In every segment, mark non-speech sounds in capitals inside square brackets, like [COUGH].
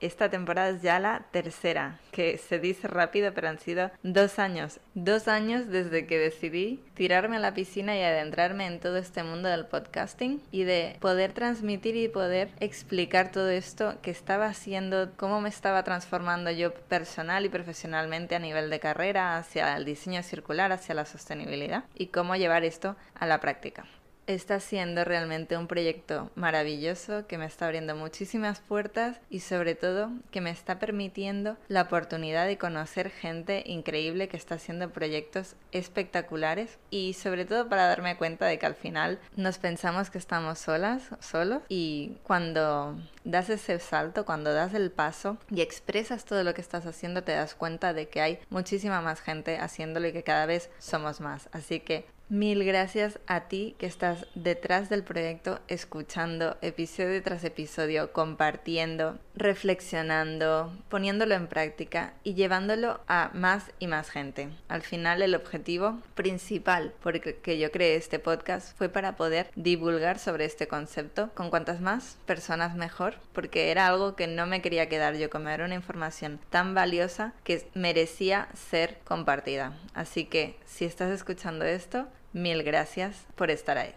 Esta temporada es ya la tercera, que se dice rápido, pero han sido dos años. Dos años desde que decidí tirarme a la piscina y adentrarme en todo este mundo del podcasting y de poder transmitir y poder explicar todo esto que estaba haciendo, cómo me estaba transformando yo personal y profesionalmente a nivel de carrera hacia el diseño circular, hacia la sostenibilidad y cómo llevar esto a la práctica está siendo realmente un proyecto maravilloso que me está abriendo muchísimas puertas y sobre todo que me está permitiendo la oportunidad de conocer gente increíble que está haciendo proyectos espectaculares y sobre todo para darme cuenta de que al final nos pensamos que estamos solas, solos y cuando das ese salto, cuando das el paso y expresas todo lo que estás haciendo te das cuenta de que hay muchísima más gente haciéndolo y que cada vez somos más. Así que Mil gracias a ti que estás detrás del proyecto, escuchando episodio tras episodio, compartiendo, reflexionando, poniéndolo en práctica y llevándolo a más y más gente. Al final el objetivo principal por que yo creé este podcast fue para poder divulgar sobre este concepto con cuantas más personas mejor, porque era algo que no me quería quedar yo, como era una información tan valiosa que merecía ser compartida. Así que si estás escuchando esto, Mil gracias por estar ahí.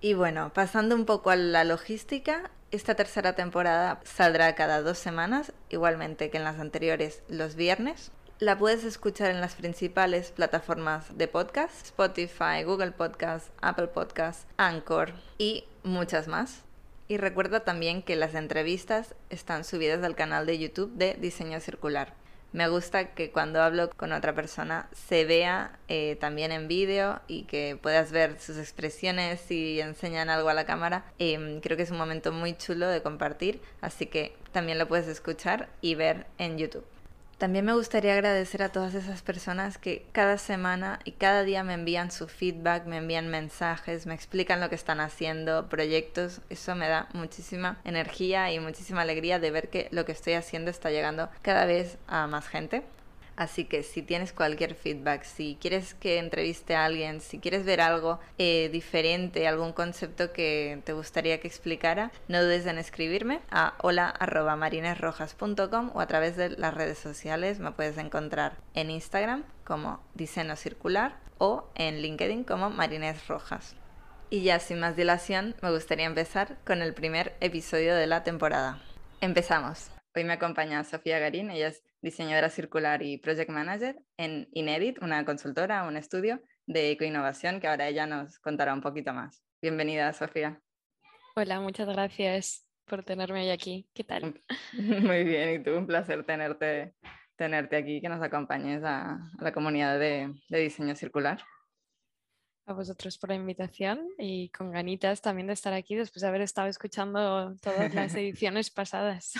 Y bueno, pasando un poco a la logística, esta tercera temporada saldrá cada dos semanas, igualmente que en las anteriores los viernes. La puedes escuchar en las principales plataformas de podcast, Spotify, Google Podcast, Apple Podcast, Anchor y muchas más. Y recuerda también que las entrevistas están subidas al canal de YouTube de Diseño Circular. Me gusta que cuando hablo con otra persona se vea eh, también en vídeo y que puedas ver sus expresiones si enseñan algo a la cámara. Em, creo que es un momento muy chulo de compartir, así que también lo puedes escuchar y ver en YouTube. También me gustaría agradecer a todas esas personas que cada semana y cada día me envían su feedback, me envían mensajes, me explican lo que están haciendo, proyectos. Eso me da muchísima energía y muchísima alegría de ver que lo que estoy haciendo está llegando cada vez a más gente. Así que si tienes cualquier feedback, si quieres que entreviste a alguien, si quieres ver algo eh, diferente, algún concepto que te gustaría que explicara, no dudes en escribirme a hola.marinesrojas.com o a través de las redes sociales. Me puedes encontrar en Instagram como Diseño Circular o en LinkedIn como Marines Rojas. Y ya sin más dilación, me gustaría empezar con el primer episodio de la temporada. Empezamos. Hoy me acompaña Sofía Garín, ella diseñadora circular y project manager en Inedit, una consultora, un estudio de ecoinnovación que ahora ella nos contará un poquito más. Bienvenida, Sofía. Hola, muchas gracias por tenerme hoy aquí. ¿Qué tal? [LAUGHS] Muy bien, y tú, un placer tenerte, tenerte aquí, que nos acompañes a, la comunidad de diseño circular a vosotros por la invitación y con ganitas también de estar aquí después de haber estado escuchando todas las [LAUGHS] ediciones pasadas.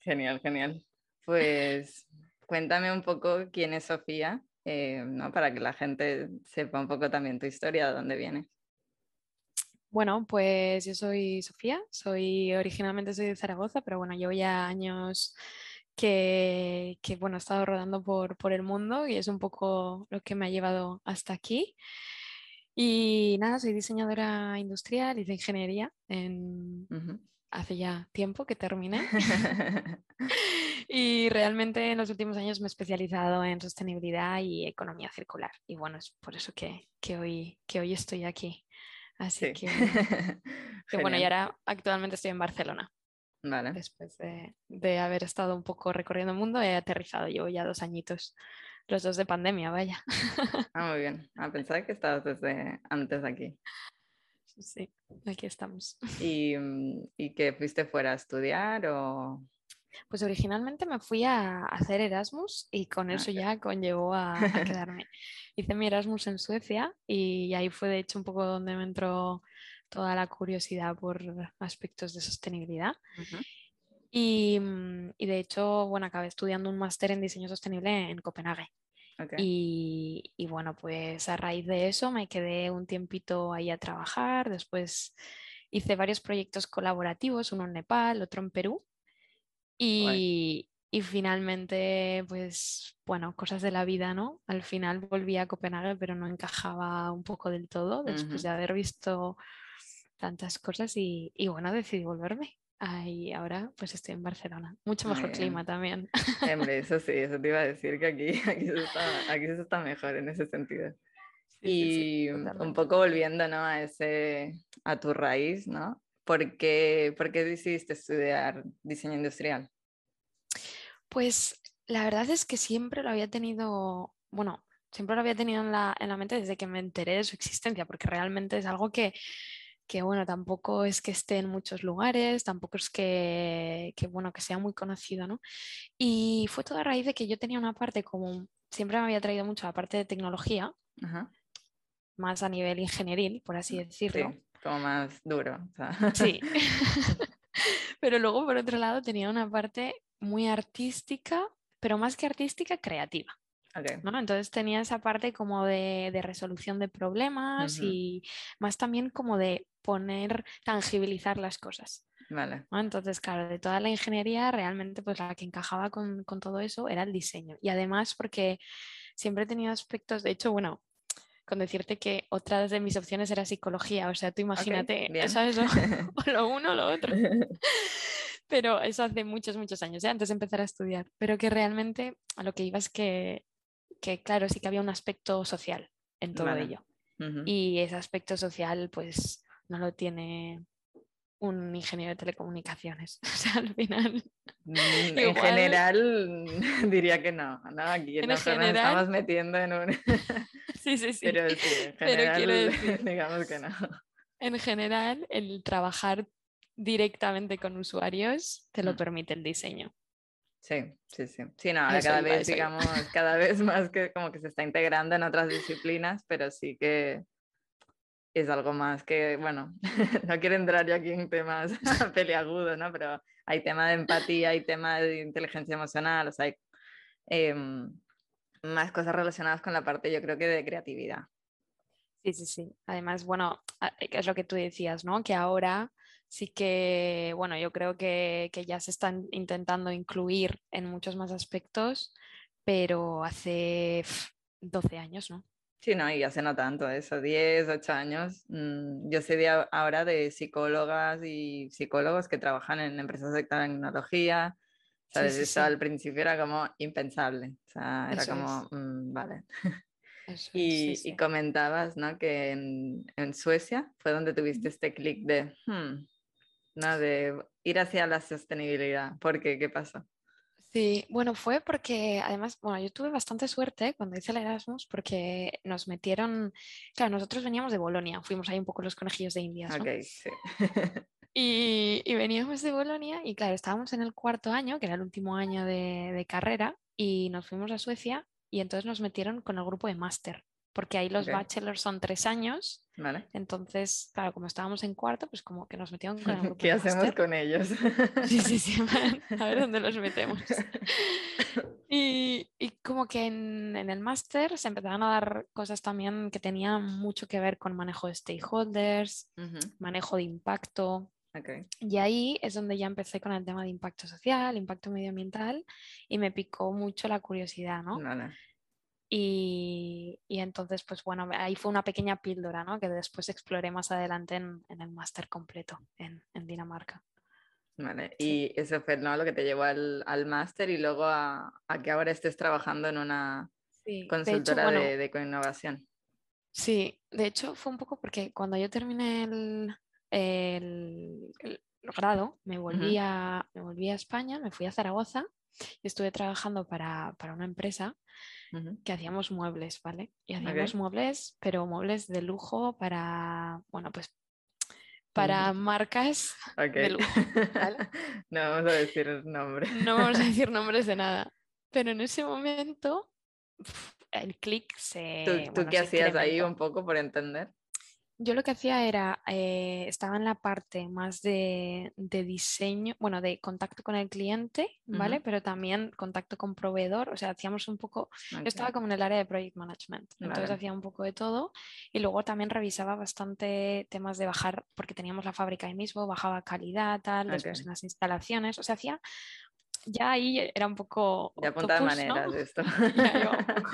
Genial, genial. Pues cuéntame un poco quién es Sofía, eh, ¿no? para que la gente sepa un poco también tu historia, de dónde vienes. Bueno, pues yo soy Sofía, soy originalmente soy de Zaragoza, pero bueno, llevo ya años que, que bueno, he estado rodando por, por el mundo y es un poco lo que me ha llevado hasta aquí. Y nada, soy diseñadora industrial y de ingeniería. En... Hace ya tiempo que terminé. [LAUGHS] y realmente en los últimos años me he especializado en sostenibilidad y economía circular. Y bueno, es por eso que, que hoy, que hoy estoy aquí. Así que, [LAUGHS] que bueno, y ahora actualmente estoy en Barcelona. Vale. Después de, de, haber estado un poco recorriendo el mundo, he aterrizado, llevo ya dos añitos los dos de pandemia, vaya. [LAUGHS] Ah, muy bien. A ah, pensar que estabas desde antes aquí. Sí, aquí estamos. ¿Y, mm, ¿Y que fuiste fuera a estudiar o...? Pues originalmente me fui a hacer Erasmus y con ah, eso ya conllevó a, [LAUGHS] quedarme. Hice mi Erasmus en Suecia y ahí fue de hecho un poco donde me entró toda la curiosidad por aspectos de sostenibilidad. Y, mm, y, de hecho, bueno, acabé estudiando un máster en diseño sostenible en Copenhague. Y, y bueno, pues a raíz de eso me quedé un tiempito ahí a trabajar. Después hice varios proyectos colaborativos, uno en Nepal, otro en Perú. Y, y finalmente, pues bueno, cosas de la vida, ¿no? Al final volví a Copenhague, pero no encajaba un poco del todo después Ujú. de haber visto tantas cosas y, y bueno, decidí volverme. Y ahora pues estoy en Barcelona. Mucho mejor bien. clima también. Hombre, eso sí, eso te iba a decir que aquí, [LAUGHS] aquí, se está, aquí se está mejor en ese sentido. Sí, sí, sí, Y un poco volviendo, ¿no? a, ese, a tu raíz, ¿no? ¿Por qué, por qué decidiste estudiar diseño industrial? Pues la verdad es que siempre lo había tenido, bueno, siempre lo había tenido en la, en la mente desde que me enteré de su existencia, porque realmente es algo que, que, bueno, tampoco es que esté en muchos lugares, tampoco es que, que, bueno, que sea muy conocido, ¿no? Y fue toda a raíz de que yo tenía una parte como, siempre me había traído mucho la parte de tecnología, Ajá. más a nivel ingenieril, por así decirlo. Sí, como más duro. o sea. Sí. [LAUGHS] [LAUGHS] pero luego, por otro lado, tenía una parte muy artística, pero más que artística, creativa. Ok. ¿no? Entonces tenía esa parte como de, de resolución de problemas y más también como de poner, tangibilizar las cosas. Vale. ¿no? Entonces, claro, de toda la ingeniería, realmente pues la que encajaba con, con todo eso era el diseño. Y además porque siempre he tenido aspectos, de hecho, bueno, con decirte que otra de mis opciones era psicología, o sea, tú imagínate, bien. ¿sabes? [LAUGHS] O, o [LAUGHS] lo uno o lo otro. [LAUGHS] Pero eso hace muchos, muchos años, ¿eh? antes de empezar a estudiar. Pero que realmente a lo que iba es que, que claro, sí que había un aspecto social en todo Vale. ello. Ujú. Y ese aspecto social, pues, no lo tiene un ingeniero de telecomunicaciones. O sea, al final. Mm, En Igual- general diría que no, ¿no? Aquí En nos, nos general- estamos metiendo en un... Sí, sí, sí. Pero sí, en general quiero [LAUGHS] decir- digamos que no. En general, el trabajar directamente con usuarios te lo Mm. permite el diseño. Sí, sí, sí. Sí, no, ahora Eso cada vez, digamos, [LAUGHS] cada vez más que como que se está integrando en otras disciplinas, pero sí que es algo más que, bueno, [LAUGHS] no quiero entrar yo aquí en temas peliagudos, ¿no? Pero hay tema de empatía, hay tema de inteligencia emocional, o sea, hay em, más cosas relacionadas con la parte, yo creo que de creatividad. Sí, sí, sí. Además, bueno, que es lo que tú decías, ¿no? Que ahora sí que, bueno, yo creo que, que ya se están intentando incluir en muchos más aspectos, pero hace pf, 12 años, ¿no? Sí, no, y hace no tanto, eso, 10, 8 años. mm, Yo sé de ahora de psicólogas y psicólogos que trabajan en empresas de tecnología. ¿Sabes? sí, Eso sí. al principio era como impensable. O sea, era Eso como, mm, vale. [LAUGHS] Eso es, Y, sí, y sí. comentabas, ¿no? Que en, en Suecia fue donde tuviste este clic de, hmm, ¿no? De ir hacia la sostenibilidad. ¿Por qué? ¿Qué pasó? Sí, bueno, fue porque además, bueno, yo tuve bastante suerte cuando hice el Erasmus porque nos metieron, claro, nosotros veníamos de Bolonia, fuimos ahí un poco los conejillos de Indias, ¿no? Ok, sí. [LAUGHS] Y, y veníamos de Bolonia y claro, estábamos en el cuarto año, que era el último año de, de carrera, y nos fuimos a Suecia y entonces nos metieron con el grupo de máster, porque ahí los Ok. bachelors son tres años, ¿Vale? entonces, claro, como estábamos en cuarto, pues como que nos metieron con el [LAUGHS] grupo ¿Qué de hacemos con ellos? [LAUGHS] Sí, sí, sí, [LAUGHS] a ver dónde los metemos. Y, y como que en, en el máster se empezaron a dar cosas también que tenían mucho que ver con manejo de stakeholders, manejo de impacto. Ok. Y ahí es donde ya empecé con el tema de impacto social, impacto medioambiental y me picó mucho la curiosidad, ¿no? Vale. Y, y entonces, pues bueno, ahí fue una pequeña píldora, ¿no? Que después exploré más adelante en, en el máster completo en, en Dinamarca. Vale, y eso fue ¿no? lo que te llevó al, al máster y luego a, a que ahora estés trabajando en una Sí, de hecho, consultora bueno, de, de coinnovación. Sí, de hecho fue un poco porque cuando yo terminé el, el- el grado, me volví, a, me volví a España, me fui a Zaragoza y estuve trabajando para, para una empresa que hacíamos muebles, ¿vale? Y hacíamos muebles, pero muebles de lujo para, bueno, pues para marcas Ok. de lujo, ¿vale? [LAUGHS] no vamos a decir nombre. No vamos a decir [LAUGHS] nombres de nada. Pero en ese momento el clic se... ¿Tú, qué se hacías ahí un poco por entender? Yo lo que hacía era, eh, estaba en la parte más de, de diseño, bueno, de contacto con el cliente, ¿vale? Pero también contacto con proveedor, o sea, hacíamos un poco, yo estaba como en el área de project management, entonces hacía un poco de todo y luego también revisaba bastante temas de bajar, porque teníamos la fábrica ahí mismo, bajaba calidad, tal, después Ok. en las instalaciones, o sea, hacía, ya ahí era un poco Ya ¿no? maneras esto. [LAUGHS] Ya [LAUGHS] un poco,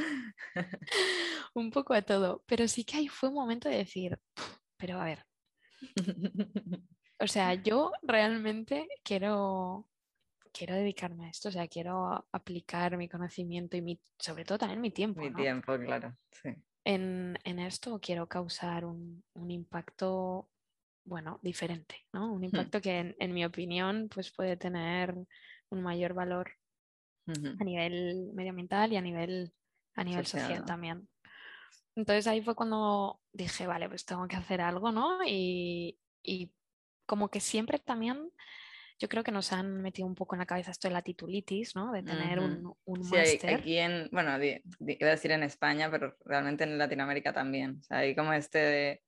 un poco a todo, pero sí que ahí fue un momento de decir, pero a ver. [LAUGHS] O sea, yo realmente quiero, quiero dedicarme a esto, o sea, quiero aplicar mi conocimiento y mi, sobre todo también mi tiempo, Mi ¿no? tiempo, claro, sí. En, en esto quiero causar un, un impacto, bueno, diferente, ¿no? Un impacto que en, en mi opinión pues puede tener un mayor valor Ujú. a nivel medioambiental y a nivel, a nivel Social, social también. Entonces ahí fue cuando dije, vale, pues tengo que hacer algo, ¿no? Y, y como que siempre también, yo creo que nos han metido un poco en la cabeza esto de la titulitis, ¿no? De tener Ujú. un, un Sí, máster. aquí en, bueno, iba a decir en España, pero realmente en Latinoamérica también. O sea, hay como este de,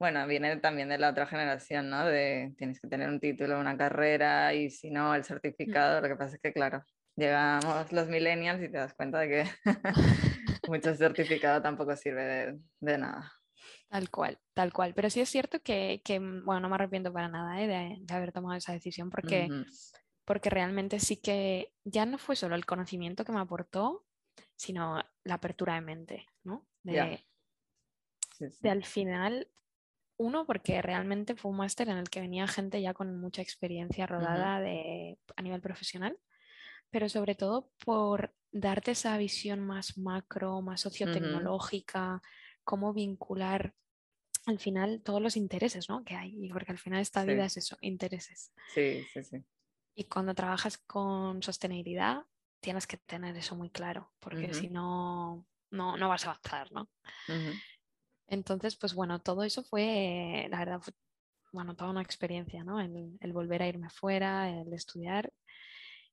bueno, viene también de la otra generación, ¿no? De tienes que tener un título, una carrera y si no, el certificado. Lo que pasa es que, claro, llegamos los millennials y te das cuenta de que [LAUGHS] mucho certificado tampoco sirve de, de nada. Tal cual, tal cual. Pero sí es cierto que, que, mm, bueno, no me arrepiento para nada ¿eh? de, de haber tomado esa decisión porque, porque realmente sí que ya no fue solo el conocimiento que me aportó, sino la apertura de mente, ¿no? De, Ya. Sí, sí. de al final, uno, porque realmente fue un máster en el que venía gente ya con mucha experiencia rodada de, a nivel profesional, pero sobre todo por darte esa visión más macro, más sociotecnológica, cómo vincular al final todos los intereses ¿no? que hay, porque al final esta vida es eso, intereses. Sí, sí, sí. Y cuando trabajas con sostenibilidad, tienes que tener eso muy claro, porque si no, no, no vas a avanzar, ¿no? Ujú. Entonces, pues bueno, todo eso fue, la verdad, fue, bueno, toda una experiencia, ¿no? El, el volver a irme fuera, el estudiar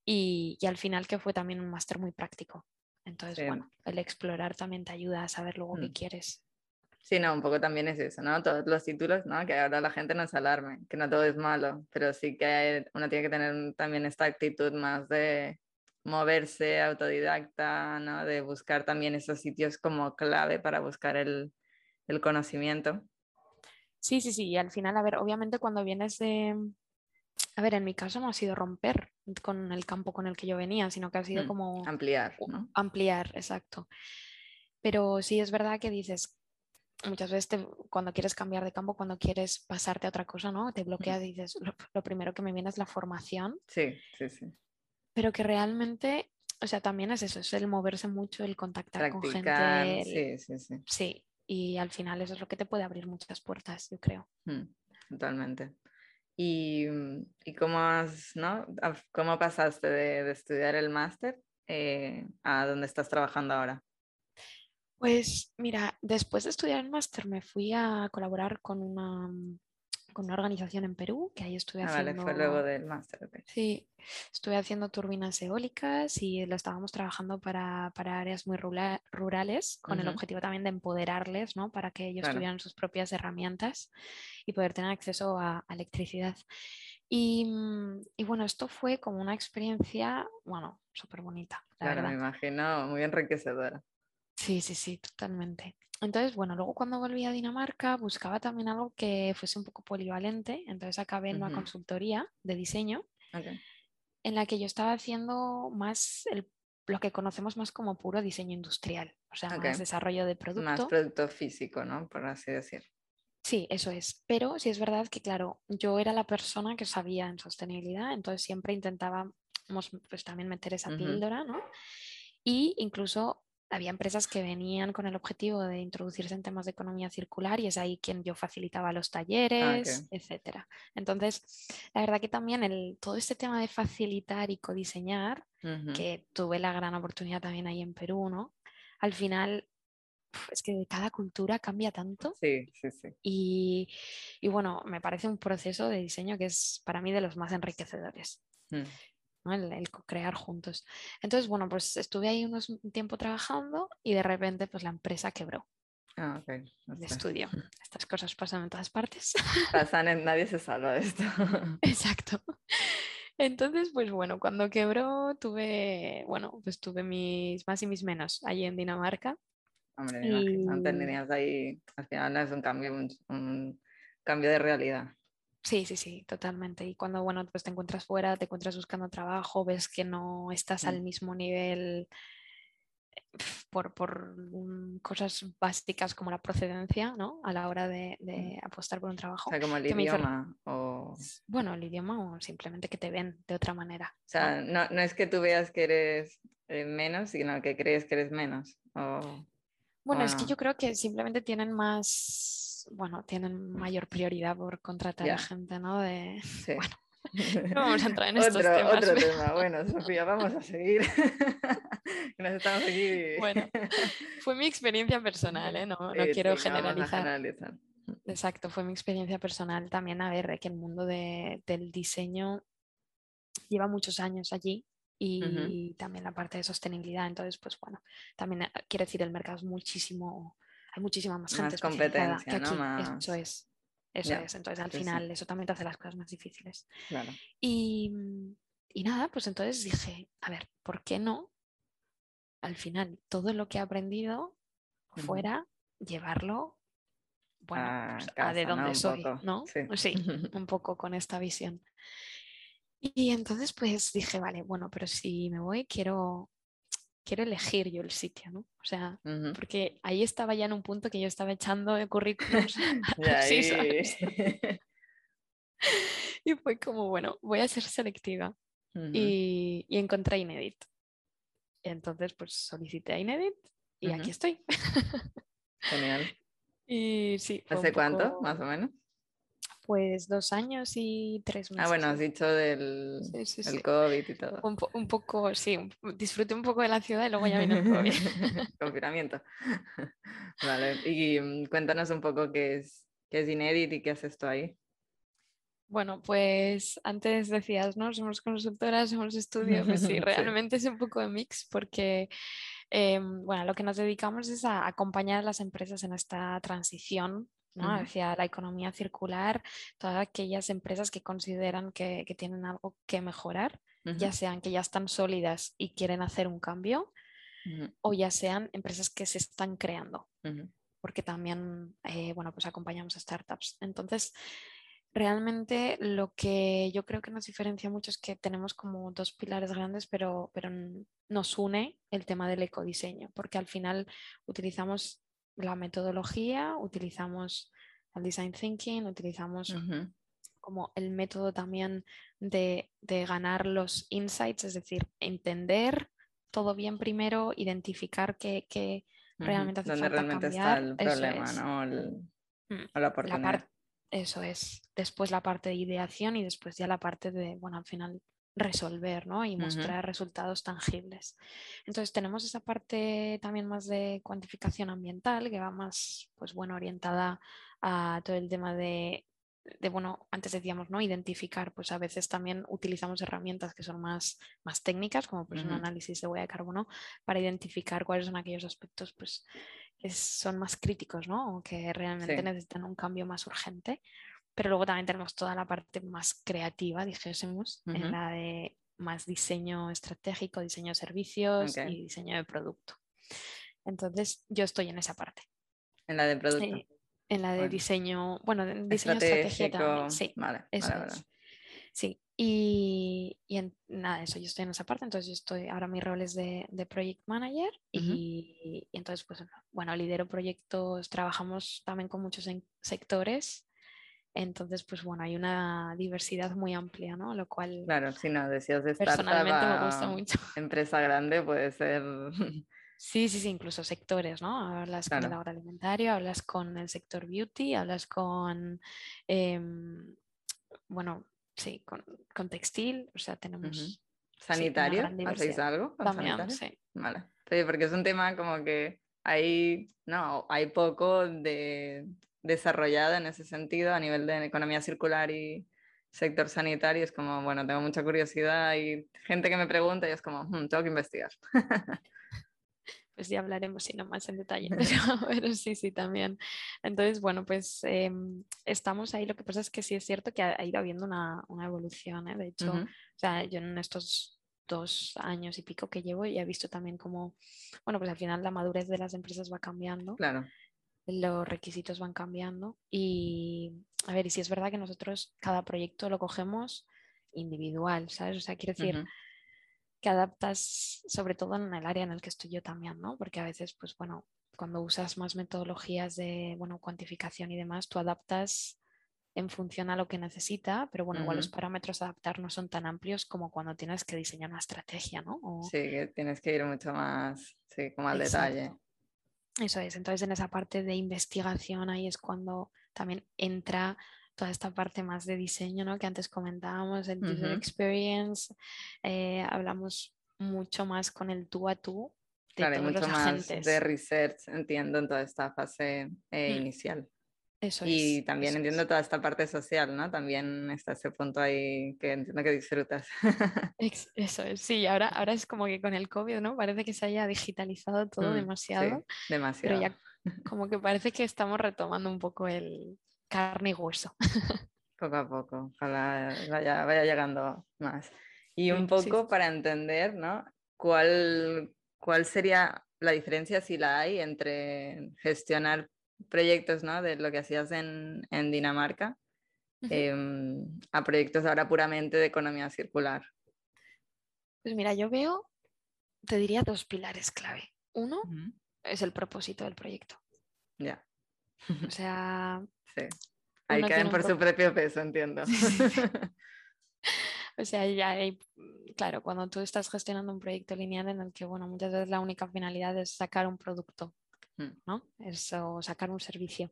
y, y al final que fue también un máster muy práctico. Entonces, Sí. bueno, el explorar también te ayuda a saber luego qué Mm. quieres. Sí, no, un poco también es eso, ¿no? Todos los títulos, ¿no? Que ahora la gente no se alarme, que no todo es malo, pero sí que uno tiene que tener también esta actitud más de moverse autodidacta, ¿no? De buscar también esos sitios como clave para buscar el, el conocimiento. Sí, sí, sí, y al final, a ver, obviamente cuando vienes de... A ver, en mi caso no ha sido romper con el campo con el que yo venía, sino que ha sido Mm, como Ampliar, ¿no? ampliar, exacto. Pero sí es verdad que dices, muchas veces te- cuando quieres cambiar de campo, cuando quieres pasarte a otra cosa, ¿no? Te bloqueas y dices, lo, lo primero que me viene es la formación, Sí, sí, sí. pero que realmente, o sea, también es eso, es el moverse mucho, el contactar con gente, el- sí, sí, sí. sí, y al final eso es lo que te puede abrir muchas puertas, yo creo. Mm, Totalmente. ¿Y, mm, y cómo, has, ¿no? Af- cómo pasaste de, de estudiar el máster eh, a donde estás trabajando ahora? Pues mira, después de estudiar el máster me fui a colaborar con una, mm, con una organización en Perú, que ahí estuve Ah, vale, haciendo... fue luego del máster. ok. Sí, estuve haciendo turbinas eólicas y lo estábamos trabajando para, para áreas muy rurales, con el objetivo también de empoderarles, ¿no? Para que ellos Claro. tuvieran sus propias herramientas y poder tener acceso a, a electricidad. Y, mm, y bueno, esto fue como una experiencia, bueno, súper bonita, la Claro, me imagino muy enriquecedora. Sí, sí, sí, totalmente. Entonces, bueno, luego cuando volví a Dinamarca buscaba también algo que fuese un poco polivalente, entonces acabé en una consultoría de diseño en la que yo estaba haciendo más el- lo que conocemos más como puro diseño industrial, o sea, más desarrollo de Más producto. producto físico, ¿no? Por así decir. Sí, eso es. Pero sí es verdad que, claro, yo era la persona que sabía en sostenibilidad, entonces siempre intentábamos pues también meter esa Ujú. píldora, ¿no? Y incluso había empresas que venían con el objetivo de introducirse en temas de economía circular y es ahí quien yo facilitaba los talleres, etcétera. Entonces, la verdad que también el, todo este tema de facilitar y codiseñar, que tuve la gran oportunidad también ahí en Perú, ¿no? Al final, es que cada cultura cambia tanto Sí, sí, sí. y, y bueno, me parece un proceso de diseño que es para mí de los más enriquecedores. Mm. ¿No? El, el crear juntos. Entonces, bueno, pues estuve ahí unos un tiempo trabajando y de repente pues la empresa quebró. Ah, ok. de ostras. estudio. [LAUGHS] Estas cosas pasan en todas partes. Pasan [LAUGHS] en- nadie se salva de esto. [LAUGHS] Exacto. Entonces, pues bueno, cuando quebró tuve, bueno, pues tuve mis más y mis menos allí en Dinamarca. Hombre, me imagino, Y- tenías ahí, al final es un cambio, un, un cambio de realidad. Sí, sí, sí, totalmente. Y cuando, bueno, pues te encuentras fuera, te encuentras buscando trabajo, ves que no estás al mismo nivel por, por mm, cosas básicas como la procedencia, ¿no? A la hora de, de apostar por un O trabajo. sea, como el que me hizo- idioma. O, o Bueno, el idioma o simplemente que te ven de otra manera. ¿no? sea, no, no es que tú veas que eres eh, menos, sino que crees que eres menos. O, Bueno, es que yo creo que simplemente tienen más, bueno, tienen mayor prioridad por contratar Ya. a gente, ¿no? De... [LAUGHS] sí. Bueno, [LAUGHS] no vamos a entrar en estos otro, temas, Otro pero- [LAUGHS] tema. Bueno, Sofía, vamos a seguir. Nos estamos aquí. Bueno, Fue mi experiencia personal, ¿eh? No, no Sí, quiero sí, no vamos a generalizar. generalizar. Exacto, fue mi experiencia personal también. A ver, que el mundo de- del diseño lleva muchos años allí y también la parte de sostenibilidad. Entonces, pues bueno, también eh, quiero decir, el mercado es muchísimo, hay muchísima más gente Más que competencia, ¿no? aquí. Eso es, eso es. Entonces, al sí, sí. final, eso también te hace las cosas más difíciles. Claro. Y, y nada, pues entonces dije, a ver, ¿por qué no? Al final, todo lo que he aprendido fuera, llevarlo, bueno, A pues, a de dónde soy, poco, ¿no? sí. Sí, [LAUGHS] un poco con esta visión. Y entonces pues dije, vale, bueno, pero si me voy, quiero, quiero elegir yo el sitio, ¿no? O sea, porque ahí estaba ya en un punto que yo estaba echando de currículums [LAUGHS] así, [LAUGHS] ¿sabes? [LAUGHS] Y fue como, bueno, voy a ser selectiva. Y, y encontré Inedit. Y entonces pues solicité a Inedit y aquí estoy. Genial. Y sí, ¿Hace cuánto, más o menos? Pues dos años y tres meses. Ah, bueno, has dicho del, Sí, sí, del sí. COVID y todo. Un, po- un poco, sí, un- disfruté un poco de la ciudad y luego ya vino el COVID. [LAUGHS] Confinamiento. [LAUGHS] Vale, y mm, cuéntanos un poco qué es, qué es Inedit y qué haces tú ahí. Bueno, pues antes decías, ¿no? Somos consultoras, somos estudio. Pues sí, [LAUGHS] Sí. realmente es un poco de mix porque, em, bueno, lo que nos dedicamos es a acompañar a las empresas en esta transición, ¿no? Hacia la economía circular, todas aquellas empresas que consideran que, que tienen algo que mejorar, ya sean que ya están sólidas y quieren hacer un cambio, o ya sean empresas que se están creando porque también, eh, bueno, pues acompañamos a startups. Entonces, realmente lo que yo creo que nos diferencia mucho es que tenemos como dos pilares grandes, pero, pero nos une el tema del ecodiseño, porque al final utilizamos la metodología, utilizamos el design thinking, utilizamos como el método también de, de ganar los insights, es decir, entender todo bien primero, identificar qué, qué realmente hace Donde falta realmente cambiar. está el problema, es. ¿no? El- Mm, o la oportunidad. eso es. Después la parte de ideación y después ya la parte de, bueno, al final resolver, ¿no? Y mostrar resultados tangibles. Entonces tenemos esa parte también más de cuantificación ambiental que va más, pues bueno, orientada a todo el tema de, de, bueno, antes decíamos, ¿no? Identificar, pues a veces también utilizamos herramientas que son más, más técnicas, como pues un Ujú. análisis de huella de carbono, para identificar cuáles son aquellos aspectos, pues que son más críticos, ¿no? O que realmente Sí. necesitan un cambio más urgente. Pero luego también tenemos toda la parte más creativa, dijésemos, en la de más diseño estratégico, diseño de servicios y diseño de producto. Entonces, yo estoy en esa parte. En la de producto. Eh, en la de Bueno. diseño, bueno, diseño Estratégico. también, sí. Vale, Eso vale, es. vale. Sí, y, y en, nada, eso, yo estoy en esa parte, entonces yo estoy, ahora mi rol es de, de Project Manager y, y entonces, pues, bueno, lidero proyectos, trabajamos también con muchos en- sectores, entonces, pues, bueno, hay una diversidad muy amplia, ¿no? Lo cual Claro, si no decías de personalmente me gusta mucho. [LAUGHS] empresa grande puede ser... [LAUGHS] Sí, sí, sí, incluso sectores, ¿no? Hablas con el agroalimentario, hablas con el sector beauty, hablas con, em, bueno, sí, con, con textil, o sea, tenemos ¿Sanitario? gran ¿Hacéis algo con también, sanitario? sí. Vale. Sí, porque es un tema como que hay, no, hay poco de desarrollado en ese sentido a nivel de economía circular y sector sanitario. Es como, bueno, tengo mucha curiosidad y gente que me pregunta y es como, "Hmm, tengo que investigar. [LAUGHS] pues ya hablaremos si no más en detalle, [LAUGHS] pero, sí, sí, también. Entonces, bueno, pues em, estamos ahí. Lo que pasa es que sí es cierto que ha, ido habiendo una, una evolución, ¿eh? de hecho, o sea, yo en estos dos años y pico que llevo ya he visto también como, bueno, pues al final la madurez de las empresas va cambiando. Claro. Los requisitos van cambiando y, a ver, y si es verdad que nosotros cada proyecto lo cogemos individual, ¿sabes? O sea, quiero decir, que adaptas sobre todo en el área en el que estoy yo también, ¿no? Porque a veces, pues bueno, cuando usas más metodologías de, bueno, cuantificación y demás, tú adaptas en función a lo que necesita, pero bueno, igual los parámetros a adaptar no son tan amplios como cuando tienes que diseñar una estrategia, ¿no? Sí, que tienes que ir mucho más, sí, como al detalle. Eso es, entonces en esa parte de investigación ahí es cuando también entra toda esta parte más de diseño, ¿no? Que antes comentábamos, el user experience, eh, hablamos mucho más con el tú a tú. De claro, todos mucho más de research, entiendo, en toda esta fase eh, mm. inicial. Eso y también entiendo toda esta parte social, ¿no? También está ese punto ahí que entiendo que disfrutas. [LAUGHS] Eso es, sí, ahora, ahora es como que con el COVID, ¿no? Parece que se haya digitalizado todo mm, demasiado. demasiado. Pero ya [LAUGHS] como que parece que estamos retomando un poco el, carne y hueso. [LAUGHS] Poco a poco, ojalá vaya, vaya llegando más. Y un poco para entender, ¿no? ¿Cuál, ¿Cuál sería la diferencia, si la hay, entre gestionar proyectos, ¿no? De lo que hacías en, en Dinamarca em, a proyectos ahora puramente de economía circular? Pues mira, yo veo, te diría dos pilares clave. Uno es el propósito del proyecto. Ya. O sea, [LAUGHS] Ahí caen por su propio peso, entiendo. [LAUGHS] o sea, ya hay, claro, cuando tú estás gestionando un proyecto lineal en el que, bueno, muchas veces la única finalidad es sacar un producto. ¿No? Es o sacar un servicio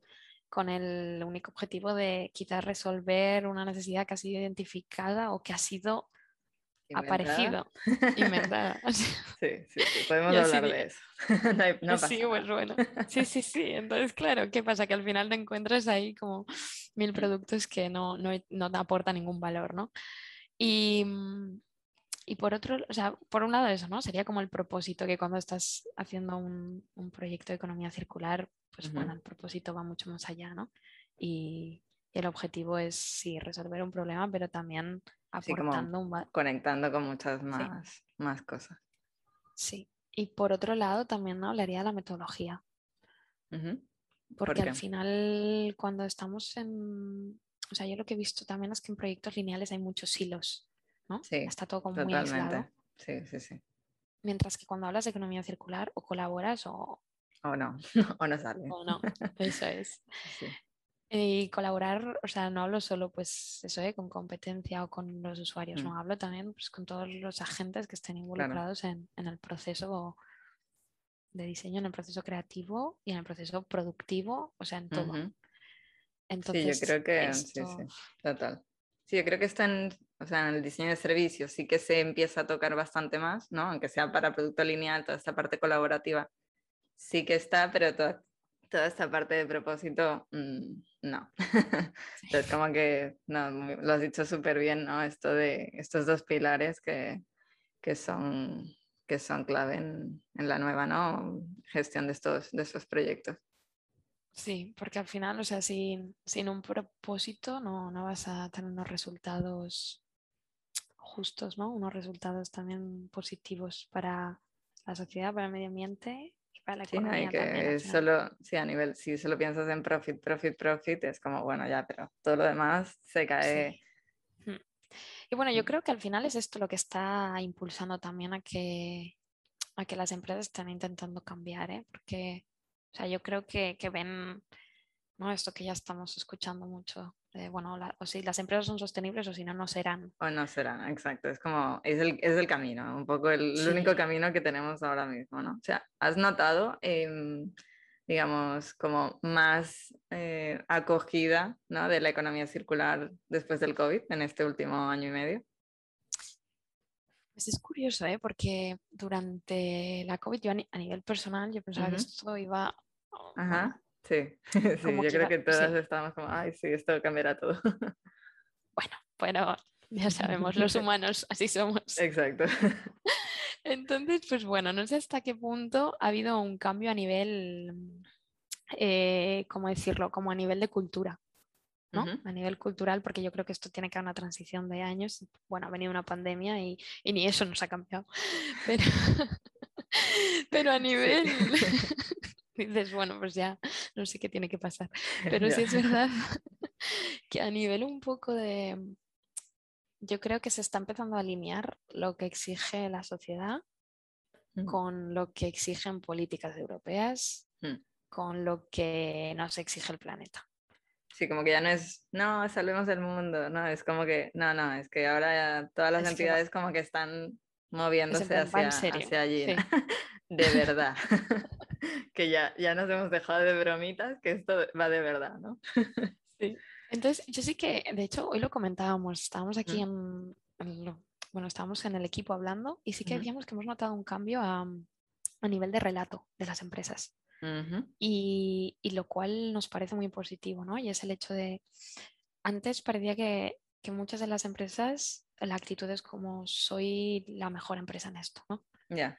con el único objetivo de quizás resolver una necesidad que ha sido identificada o que ha sido aparecido, inventada. [LAUGHS] Sí, sí, sí, podemos hablar de eso. [LAUGHS] no, sí, pues bueno. Sí, sí, sí. Entonces, claro, ¿qué pasa? Que al final te encuentras ahí como mil mm. productos que no, no, no te aportan ningún valor, ¿no? Y, mm, y, por otro, o sea, por un lado eso, ¿no? Sería como el propósito que cuando estás haciendo un, un proyecto de economía circular, pues bueno, el propósito va mucho más allá, ¿no? Y, y el objetivo es, sí, resolver un problema, pero también conectando con muchas más, más cosas. Sí, y por otro lado también ¿no? hablaría de la metodología. Porque al final cuando estamos en... O sea, yo lo que he visto también es que en proyectos lineales hay muchos hilos, ¿no? Sí, Está todo como muy aislado. Sí, sí, sí. Mientras que cuando hablas de economía circular o colaboras o... O no, [LAUGHS] o no sale. O no, eso es. [LAUGHS] Sí. Y colaborar, o sea, no hablo solo pues eso, ¿eh? con competencia o con los usuarios, no mm. hablo también pues, con todos los agentes que estén involucrados en, en, el proceso de diseño, en el proceso creativo y en el proceso productivo, o sea, en todo. Entonces, sí, yo creo que sí, sí, total. Sí, yo creo que está en, o sea, en el diseño de servicios, sí que se empieza a tocar bastante más, ¿no? Aunque sea para producto lineal, toda esta parte colaborativa sí que está, pero todo, toda esta parte de propósito, mm, no. [LAUGHS] Entonces, como que no, lo has dicho súper bien, ¿no? Esto de estos dos pilares que, que son, que son clave en, en, la nueva ¿no? gestión de estos, de estos proyectos. Sí, porque al final, o sea, sin, sin un propósito no, no vas a tener unos resultados justos, ¿no? Unos resultados también positivos para la sociedad, para el medio ambiente sí, que solo, sí, a nivel, si solo piensas en profit, profit, profit, es como, bueno, ya, pero todo lo demás se cae. Hmm. Y bueno, yo mm. creo que al final es esto lo que está impulsando también a que, a que las empresas estén intentando cambiar, ¿eh? porque o sea, yo creo que, que ven ¿no? esto que ya estamos escuchando mucho bueno, o si las empresas son sostenibles o si no, no serán. O no serán, exacto. Es como, es el, es el camino, un poco el, único camino que tenemos ahora mismo, ¿no? O sea, ¿has notado, em, digamos, como más eh, acogida, ¿no? De la economía circular después del COVID en este último año y medio? Pues es curioso, ¿eh? Porque durante la COVID yo a, nivel personal yo pensaba que esto iba... Ajá. Sí, [LAUGHS] sí yo creo que todas estamos como, ay, sí, esto cambiará todo. [LAUGHS] Bueno, bueno, ya sabemos, los [LAUGHS] humanos así somos. Exacto. Entonces, pues bueno, no sé hasta qué punto ha habido un cambio a nivel, eh, ¿cómo decirlo? Como a nivel de cultura. ¿no? A nivel cultural, porque yo creo que esto tiene que haber una transición de años. Bueno, ha venido una pandemia y, ni eso nos ha cambiado. Pero, pero a nivel... [LAUGHS] Dices, bueno, pues ya no sé qué tiene que pasar. [LAUGHS] Pero sí es verdad [LAUGHS] que a nivel un poco de... Yo creo que se está empezando a alinear lo que exige la sociedad mm. con lo que exigen políticas europeas, mm. con lo que nos exige el planeta. Sí, como que ya no es, no, salvemos del mundo, no, es como que, no, no, es que ahora todas las entidades como que están moviéndose hacia, hacia, allí, de verdad, [LAUGHS] que ya, ya nos hemos dejado de bromitas, que esto va de verdad, ¿no? [LAUGHS] sí. Entonces, yo sí que, de hecho, hoy lo comentábamos, estábamos aquí en, bueno, estábamos en el equipo hablando y sí que decíamos que hemos notado un cambio a, a nivel de relato de las empresas y, lo cual nos parece muy positivo, ¿no? Y es el hecho de, antes parecía que, muchas de las empresas, la actitud es como soy la mejor empresa en esto, ¿no? Ya.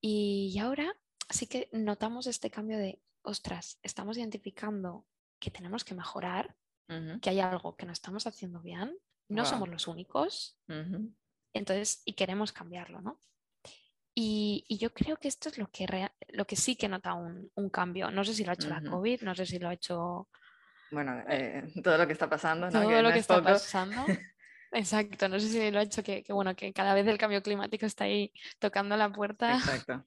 Y, ahora sí que notamos este cambio de, ostras, estamos identificando que tenemos que mejorar, que hay algo que no estamos haciendo bien, no somos los únicos, entonces, y queremos cambiarlo, ¿no? Y, yo creo que esto es lo que, lo que sí que nota un, un, cambio. No sé si lo ha hecho la COVID, no sé si lo ha hecho... Bueno, eh, [LAUGHS] todo lo que está pasando. ¿no? Todo lo que está pasando. [LAUGHS] Exacto, no sé si lo ha hecho que, que, bueno, que cada vez el cambio climático está ahí tocando la puerta. Exacto.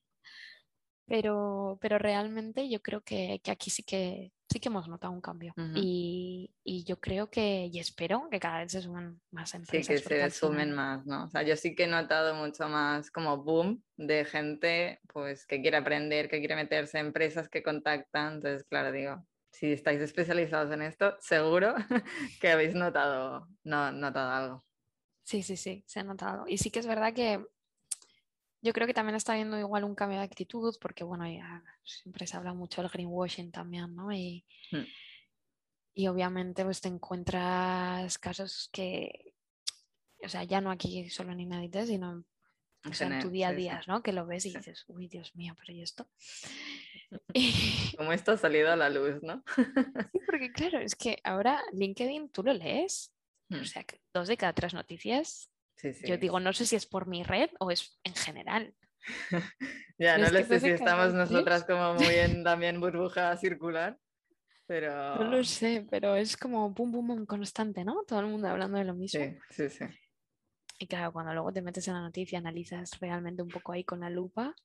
Pero, pero realmente yo creo que, que aquí sí que, sí que hemos notado un cambio. y, y, yo creo que, y espero que cada vez se sumen más empresas. Sí, que se sumen más, ¿no? O sea, yo sí que he notado mucho más como boom de gente pues que quiere aprender, que quiere meterse en empresas que contactan. Entonces, claro, digo, si estáis especializados en esto, seguro [LAUGHS] que habéis notado, no, notado algo. Sí, sí, sí, se ha notado. Y sí que es verdad que yo creo que también está habiendo igual un cambio de actitud, porque bueno, ya siempre se habla mucho del greenwashing también, ¿no? Y, hmm. y obviamente pues te encuentras casos que, o sea, ya no aquí solo en Inadite, sino en tu día a día, ¿no? Que lo ves y dices, uy, Dios mío, pero ¿y esto? [LAUGHS] Como esto ha salido a la luz, ¿no? sí, porque claro, es que ahora LinkedIn tú lo lees, o hmm. sea, dos de cada tres noticias yo digo, no sé si es por mi red o es en general. [LAUGHS] ya, no lo sé si estamos nosotras como muy en [LAUGHS] también burbuja circular, pero... No lo sé, pero es como pum, pum, pum constante, ¿no? Todo el mundo hablando de lo mismo. Sí, sí, sí. Y claro, cuando luego te metes en la noticia, analizas realmente un poco ahí con la lupa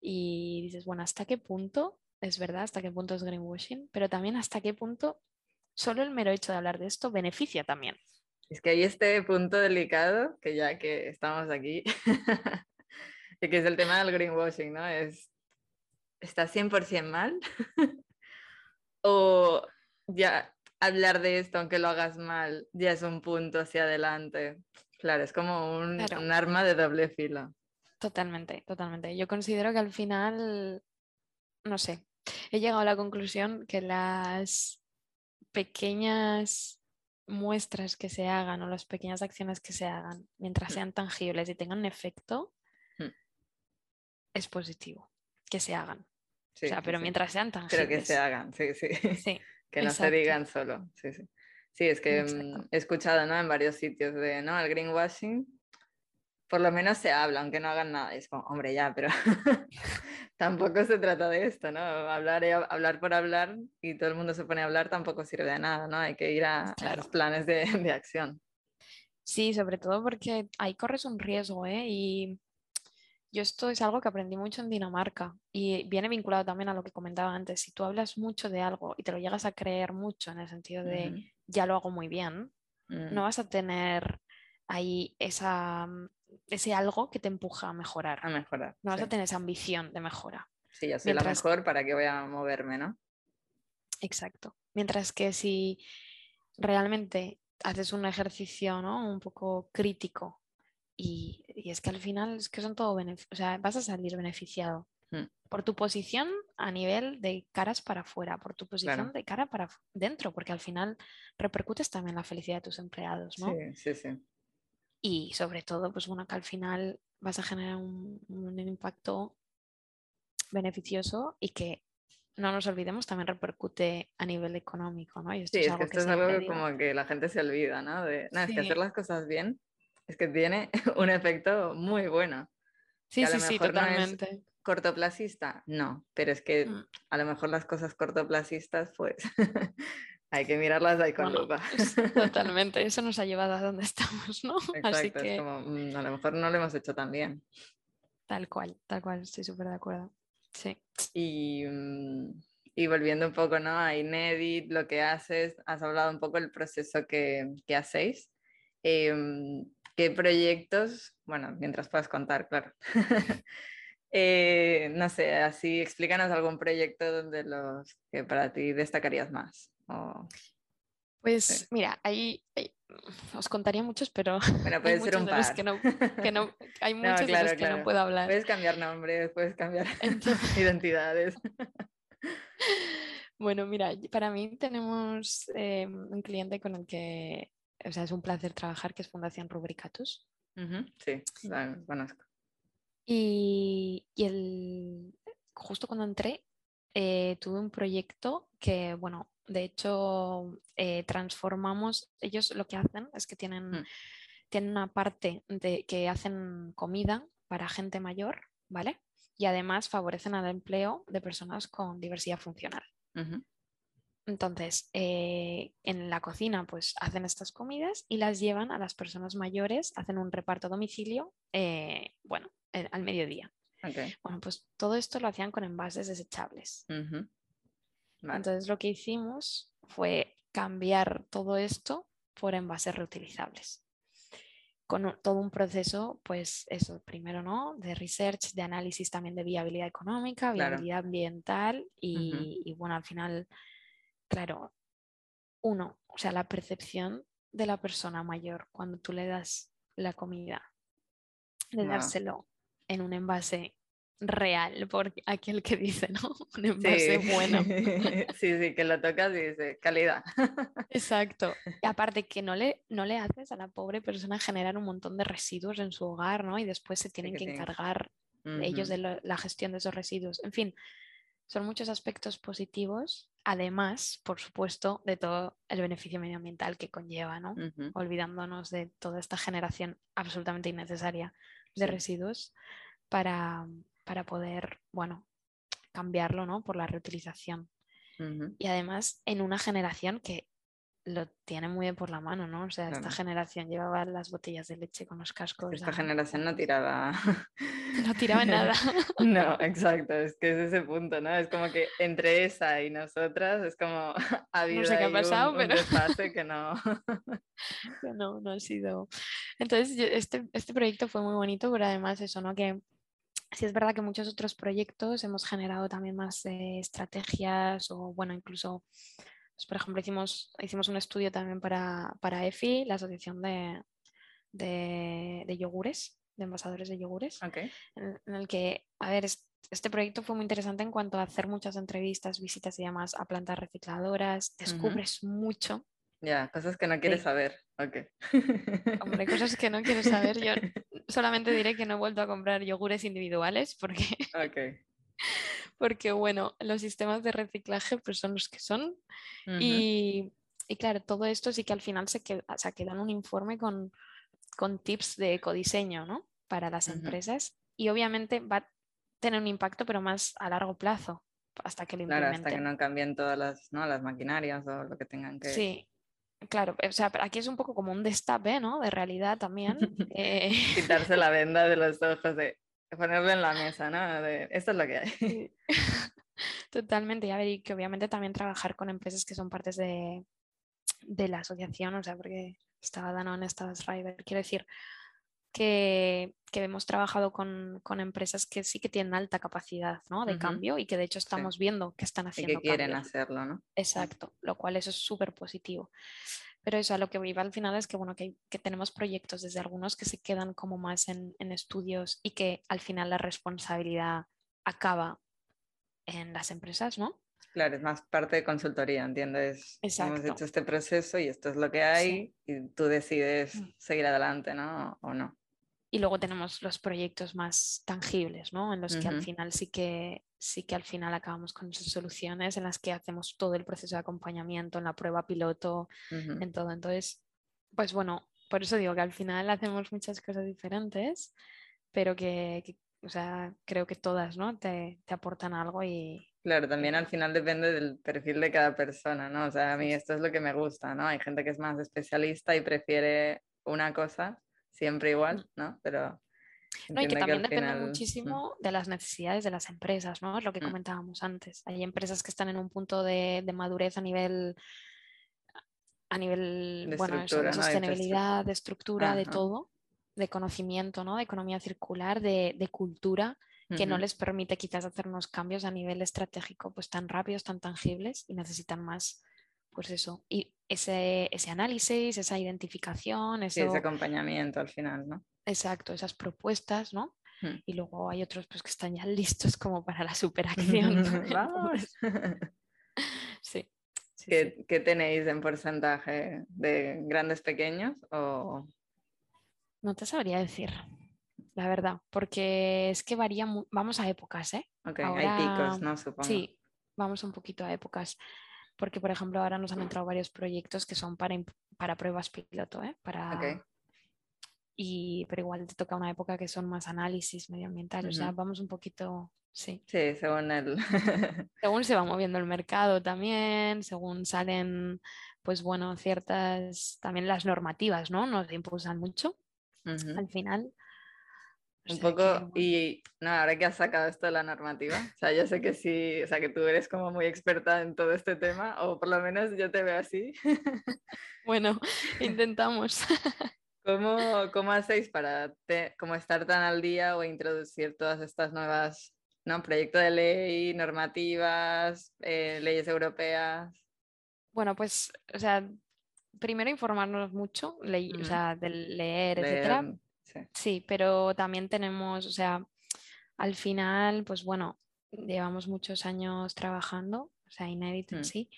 y dices, bueno, ¿hasta qué punto es verdad? ¿Hasta qué punto es greenwashing? Pero también hasta qué punto solo el mero hecho de hablar de esto beneficia también. Es que hay este punto delicado, que ya que estamos aquí, [LAUGHS] y que es el tema del greenwashing, ¿no? Es, ¿está 100% mal? [LAUGHS] o ya hablar de esto, aunque lo hagas mal, ya es un punto hacia adelante. Claro, es como un, un arma de doble filo. Totalmente, totalmente. Yo considero que al final, no sé, he llegado a la conclusión que las pequeñas muestras que se hagan o las pequeñas acciones que se hagan, mientras mm. sean tangibles y tengan efecto, mm. es positivo que se hagan. o sea, pero mientras sean tangibles. Pero que se hagan, sí, sí. [LAUGHS] que no se digan solo. Sí, sí. Sí, es que mm, he escuchado ¿no? en varios sitios de, ¿no? El greenwashing por lo menos se habla, aunque no hagan nada. Es como, hombre, ya, pero [LAUGHS] tampoco se trata de esto, ¿no? Hablar, hablar por hablar y todo el mundo se pone a hablar tampoco sirve de nada, ¿no? Hay que ir a, los planes de, [LAUGHS] de, acción. Sí, sobre todo porque ahí corres un riesgo, ¿eh? Y yo esto es algo que aprendí mucho en Dinamarca y viene vinculado también a lo que comentaba antes. Si tú hablas mucho de algo y te lo llegas a creer mucho en el sentido de ya lo hago muy bien, no mm. vas a tener ahí esa ese algo que te empuja a mejorar. A mejorar. No vas a tener esa ambición de mejora. Sí, yo soy la mejor para que voy a moverme, ¿no? Exacto. Mientras que si realmente haces un ejercicio ¿no? un poco crítico y, es que al final es que son todo o sea, vas a salir beneficiado hmm. por tu posición a nivel de caras para afuera, por tu posición de cara para dentro, porque al final repercutes también la felicidad de tus empleados, ¿no? Sí, sí, sí. Y sobre todo, pues bueno, que al final vas a generar un, un impacto beneficioso y que no nos olvidemos, también repercute a nivel económico, ¿no? sí, es, que esto es algo que como que la gente se olvida, ¿no? De, no, es que hacer las cosas bien es que tiene [LAUGHS] un efecto muy bueno. Sí, sí, sí, totalmente. No cortoplacista, no, pero es que mm. a lo mejor las cosas cortoplacistas, pues [LAUGHS] hay que mirarlas ahí con lupa. [LAUGHS] Totalmente, [LAUGHS] eso nos ha llevado a donde estamos, ¿no? Exacto, Así que... es como, mm, a lo mejor no lo hemos hecho tan bien. Tal cual, tal cual, estoy súper de acuerdo. Sí. Y, mm, y, volviendo un poco ¿no? a Inedit, lo que haces, has hablado un poco del proceso que, que hacéis. Em, ¿Qué proyectos, bueno, mientras puedas contar, claro. [LAUGHS] Eh, no sé, así explícanos algún proyecto donde los que para ti destacarías más. Pues mira, ahí, os contaría muchos, pero [LAUGHS] bueno, puede ser un par. Que no, que no, [LAUGHS] hay muchos de los que no puedo hablar. Puedes cambiar nombres, puedes cambiar [LAUGHS] identidades. Bueno, mira, para mí tenemos eh, un cliente con el que, o sea, es un placer trabajar, que es Fundación Rubricatus. Sí, la conozco. Y, el, justo cuando entré, eh, tuve un proyecto que, bueno, de hecho, eh, transformamos, ellos lo que hacen es que tienen, mm. tienen una parte de que hacen comida para gente mayor, ¿vale? Y además favorecen al empleo de personas con diversidad funcional. Entonces, eh, en la cocina, pues hacen estas comidas y las llevan a las personas mayores, hacen un reparto a domicilio, bueno, al mediodía. Bueno, pues todo esto lo hacían con envases desechables. Entonces lo que hicimos fue cambiar todo esto por envases reutilizables. Con todo un proceso, pues eso, primero, ¿no? De research, de análisis también de viabilidad económica, viabilidad ambiental y, y, bueno, al final, claro, uno, o sea, la percepción de la persona mayor cuando tú le das la comida, de dárselo en un envase real, por aquel que dice, ¿no? [LAUGHS] Un envase bueno. [LAUGHS] sí, sí, que lo tocas y dice, calidad. [LAUGHS] Exacto. Y aparte que no le, no le haces a la pobre persona generar un montón de residuos en su hogar, ¿no? Y después se tienen que, encargar ellos de la gestión de esos residuos. En fin, son muchos aspectos positivos, además, por supuesto, de todo el beneficio medioambiental que conlleva, ¿no? Olvidándonos de toda esta generación absolutamente innecesaria de residuos para, para, poder, bueno, cambiarlo, ¿no? Por la reutilización. Y además en una generación que lo tiene muy por la mano, ¿no? O sea, esta generación llevaba las botellas de leche con los cascos. Esta generación no tiraba. [LAUGHS] No tiraba [LAUGHS] nada. no, exacto, es que es ese punto, ¿no? Es como que entre esa y nosotras es como [LAUGHS] ha habido no sé qué ha pasado, un, pero... que no. no, no ha sido. Entonces, este, este proyecto fue muy bonito, pero además eso, ¿no? Que sí es verdad que muchos otros proyectos hemos generado también más eh, estrategias o, bueno, incluso pues, por ejemplo, hicimos, hicimos un estudio también para, para EFI, la Asociación de, de, Yogures, de envasadores de yogures, en, el que, a ver, este proyecto fue muy interesante en cuanto a hacer muchas entrevistas, visitas y demás a plantas recicladoras, descubres mucho. Ya, cosas que no quieres saber. Okay. Hombre, cosas que no quiero saber. Yo [LAUGHS] solamente diré que no he vuelto a comprar yogures individuales porque [LAUGHS] okay porque bueno, los sistemas de reciclaje pues son los que son. y, claro, todo esto sí que al final se queda, o sea, queda un informe con, con, tips de ecodiseño ¿no? para las empresas y obviamente va a tener un impacto pero más a largo plazo hasta que lo implementen. Claro, hasta que no cambien todas las, ¿no? las maquinarias o lo que tengan que... Sí, Claro, o sea, aquí es un poco como un destape, ¿no? De realidad también. [LAUGHS] Eh, [LAUGHS] Quitarse la venda de los ojos de, ponerlo en la mesa, ¿no? esto es lo que hay. [LAUGHS] Totalmente, y a ver, y que obviamente también trabajar con empresas que son partes de, de la asociación, o sea, porque estaba Danone, estaba Schreiber, quiero decir que, que hemos trabajado con, con, empresas que sí que tienen alta capacidad ¿no? de cambio y que de hecho estamos viendo que están haciendo. Y que quieren hacerlo, ¿no? Exacto, lo cual eso es súper positivo. Pero eso a lo que iba al final es que, bueno, que, que, tenemos proyectos desde algunos que se quedan como más en, en, estudios y que al final la responsabilidad acaba en las empresas, ¿no? Claro, es más parte de consultoría, ¿entiendes? Hemos hecho este proceso y esto es lo que hay y tú decides mm. seguir adelante, ¿no? O no. Y luego tenemos los proyectos más tangibles, ¿no? En los que al final sí que, sí que al final acabamos con esas soluciones en las que hacemos todo el proceso de acompañamiento, en la prueba piloto, en todo. Entonces, pues bueno, por eso digo que al final hacemos muchas cosas diferentes, pero que, o sea, creo que todas, ¿no? Te, te aportan algo y, Claro, también al final depende del perfil de cada persona, ¿no? O sea, a mí esto es lo que me gusta, ¿no? Hay gente que es más especialista y prefiere una cosa siempre igual, ¿no? Pero... No, y que también depende mm. muchísimo de las necesidades de las empresas, ¿no? Es lo que mm. comentábamos antes. Hay empresas que están en un punto de, madurez a nivel a nivel, bueno, de sostenibilidad, de estructura, de todo, de conocimiento, ¿no? De economía circular, de, de cultura, que no les permite quizás hacer unos cambios a nivel estratégico pues tan rápidos, tan tangibles y necesitan más, pues eso, y ese, ese análisis, esa identificación, ese acompañamiento al final, ¿no? Exacto, esas propuestas, ¿no? Hmm. Y luego hay otros pues, que están ya [LAUGHS] listos como para la superacción. [LAUGHS] Vamos. [LAUGHS] sí. ¿Qué, tenéis en porcentaje de grandes pequeños o no te sabría decir la verdad, porque es que varía, vamos a épocas, ¿eh? Ok, hay picos, ¿no? Supongo. Sí, vamos un poquito a épocas, porque por ejemplo ahora nos han entrado varios proyectos que son para, para pruebas piloto, ¿eh? Para... Y, pero igual te toca una época que son más análisis medioambiental, o sea, vamos un poquito, sí. Sí, según el... [LAUGHS] según se va moviendo el mercado también, según salen, pues bueno, ciertas, también las normativas, ¿no? Nos impulsan mucho al final. Un poco, y no, ahora que has sacado esto de la normativa, o sea, yo sé que sí, o sea, que tú eres como muy experta en todo este tema, o por lo menos yo te veo así. [LAUGHS] Bueno, intentamos. [LAUGHS] ¿Cómo, cómo hacéis para como estar tan al día o introducir todas estas nuevas, ¿no? Proyectos de ley, normativas, eh, leyes europeas. Bueno, pues, o sea, primero informarnos mucho, o sea, de leer, etcétera Sí. pero también tenemos, o sea, al final, pues bueno, llevamos muchos años trabajando, o sea, inédito en mm. sí,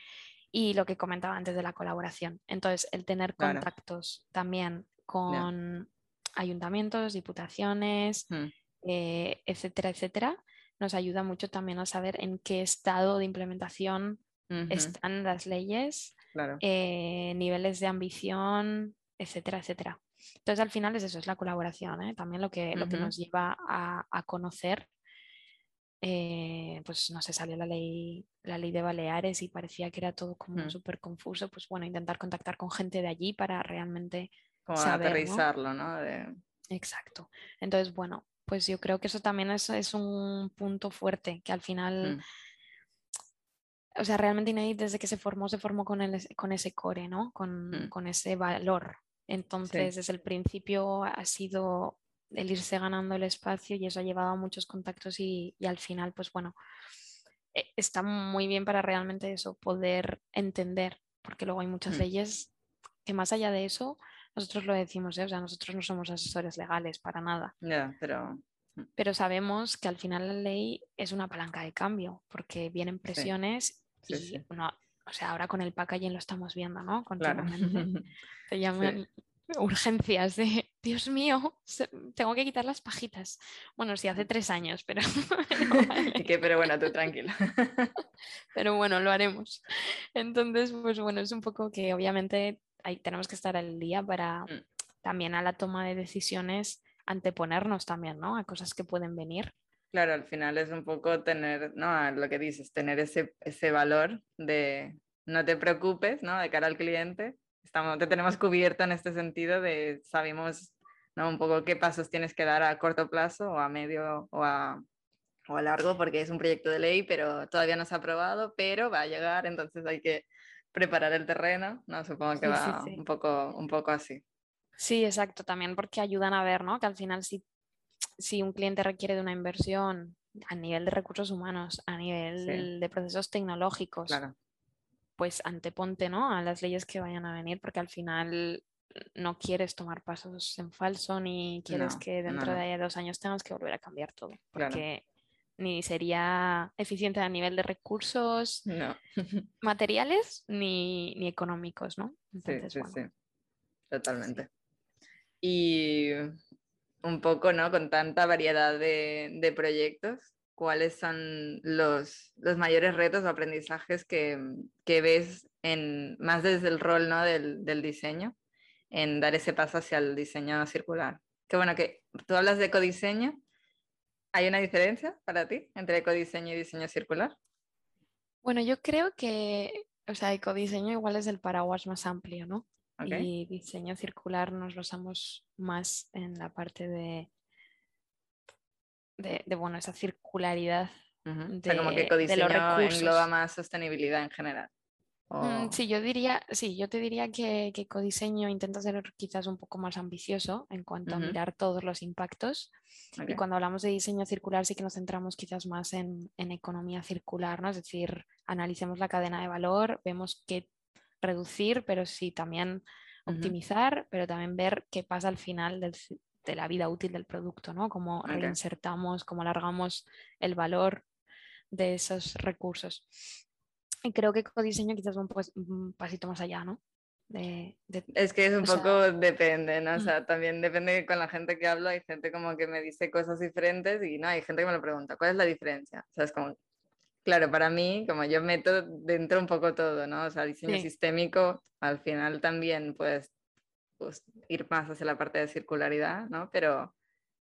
y lo que comentaba antes de la colaboración. Entonces, el tener contactos también con ayuntamientos, diputaciones, mm. eh, etcétera, etcétera, nos ayuda mucho también a saber en qué estado de implementación están las leyes, eh, niveles de ambición, etcétera, etcétera. Entonces, al final es eso, es la colaboración, ¿eh? también lo que, lo que nos lleva a, conocer. Eh, pues no sé, salió la ley, la ley de Baleares y parecía que era todo como mm. súper confuso. Pues bueno, intentar contactar con gente de allí para realmente como aterrizarlo, ¿no? Exacto. Entonces, bueno, pues yo creo que eso también es, es un punto fuerte, que al final, mm. o sea, realmente Inédit desde que se formó, se formó con, el, con ese core, ¿no? Con, mm. con ese valor entonces, desde el principio ha sido el irse ganando el espacio y eso ha llevado a muchos contactos y, al final, pues bueno, eh, está muy bien para realmente eso, poder entender, porque luego hay muchas mm. leyes que más allá de eso, nosotros lo decimos, ¿eh? o sea, nosotros no somos asesores legales para nada. pero... Mm. Pero sabemos que al final la ley es una palanca de cambio, porque vienen presiones y o sea, ahora con el packaging lo estamos viendo, ¿no? Continuamente. [LAUGHS] Te llaman urgencias de, Dios mío, tengo que quitar las pajitas. Bueno, sí, hace tres años, pero... [LAUGHS] pero, [LAUGHS] pero bueno, tú tranquila. pero bueno, lo haremos. Entonces, pues bueno, es un poco que obviamente ahí tenemos que estar al día para mm. también a la toma de decisiones anteponernos también, ¿no? A cosas que pueden venir. Claro, al final es un poco tener, ¿no? Lo que dices, tener ese, ese valor de no te preocupes, ¿no? De cara al cliente. Estamos, te tenemos cubierto en este sentido de sabemos, ¿no? Un poco qué pasos tienes que dar a corto plazo o a medio o a, o a largo, porque es un proyecto de ley, pero todavía no se ha aprobado, pero va a llegar, entonces hay que preparar el terreno, ¿no? Supongo que va Un, poco, un poco así. Sí, exacto, también porque ayudan a ver, ¿no? Que al final si si un cliente requiere de una inversión a nivel de recursos humanos, a nivel de procesos tecnológicos, pues anteponte ¿no? a las leyes que vayan a venir, porque al final no quieres tomar pasos en falso ni quieres que dentro de dos años tengas que volver a cambiar todo. Porque ni sería eficiente a nivel de recursos No. [LAUGHS] materiales ni, ni económicos, ¿no? Sí, sí, bueno, sí. Totalmente. Y un poco, ¿no? Con tanta variedad de, de proyectos, ¿cuáles son los, los mayores retos o aprendizajes que, que ves en, más desde el rol, ¿no? del, del diseño, en dar ese paso hacia el diseño circular? Que bueno, que tú hablas de ecodiseño. ¿Hay una diferencia para ti entre ecodiseño y diseño circular? Bueno, yo creo que, o sea, ecodiseño igual es el paraguas más amplio, ¿no? Ok. Y diseño circular nos basamos más en la parte de, de, de, bueno, esa circularidad. Ujú. O sea, como que de- de los ecodiseño engloba más sostenibilidad en general. Mm, O- Sí, yo diría, sí, yo te diría que, que ecodiseño intenta ser quizás un poco más ambicioso en cuanto a Ujú. mirar todos los impactos. Y ok. cuando hablamos de diseño circular sí que nos centramos quizás más en, en economía circular, ¿no? Es decir, analicemos la cadena de valor, vemos qué reducir, pero sí también optimizar, pero también ver qué pasa al final del de la vida útil del producto, ¿no? Cómo reinsertamos, cómo alargamos el valor de esos recursos. Y creo que ecodiseño quizás va un, pues- un pasito más allá, ¿no? De, de- Es que es un sea, poco depende, ¿no? O mm. sea, también depende con la gente que hablo, hay gente como que me dice cosas diferentes y no, hay gente que me lo pregunta, ¿cuál es la diferencia? O sea, es como, claro, para mí, como yo meto dentro un poco todo, ¿no? O sea, diseño Sí. sistémico, al final también puedes pues, ir más hacia la parte de circularidad, ¿no? Pero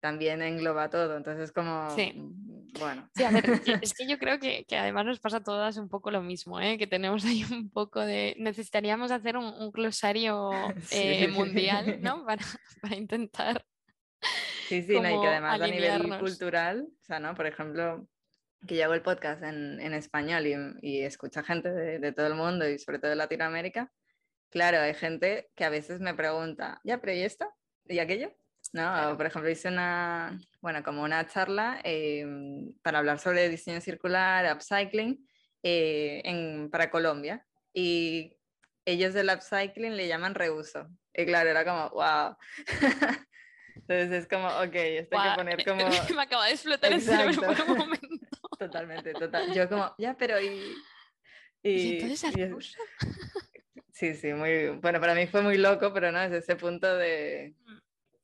también engloba todo, entonces como, Sí. mm, bueno. Sí, a ver, es [LAUGHS] que yo creo que, que además nos pasa a todas un poco lo mismo, ¿eh? que tenemos ahí un poco de... Necesitaríamos hacer un, un glosario [LAUGHS] eh, Sí. mundial, ¿no? [LAUGHS] Para, para intentar... Sí, sí, no, y que además a nivel cultural, o sea, ¿no? Por ejemplo, que yo hago el podcast en, en español y, y escucha gente de, de todo el mundo y sobre todo de Latinoamérica, claro, hay gente que a veces me pregunta, ya, pero ¿y esto? ¿Y aquello? ¿No? Claro. por ejemplo, hice una, bueno, como una charla eh, para hablar sobre diseño circular, upcycling, eh, en, para Colombia. Y ellos del upcycling le llaman reuso. Y claro, era como, wow. [LAUGHS] Entonces es como, ok, esto hay que poner [LAUGHS] como... Me acaba de explotar el cerebro por Exacto. un momento. Totalmente, total. Yo como, ya, pero y... Y y- entonces y es- [LAUGHS] ruso. Sí, sí, muy... Bueno, para mí fue muy loco, pero no, es ese punto de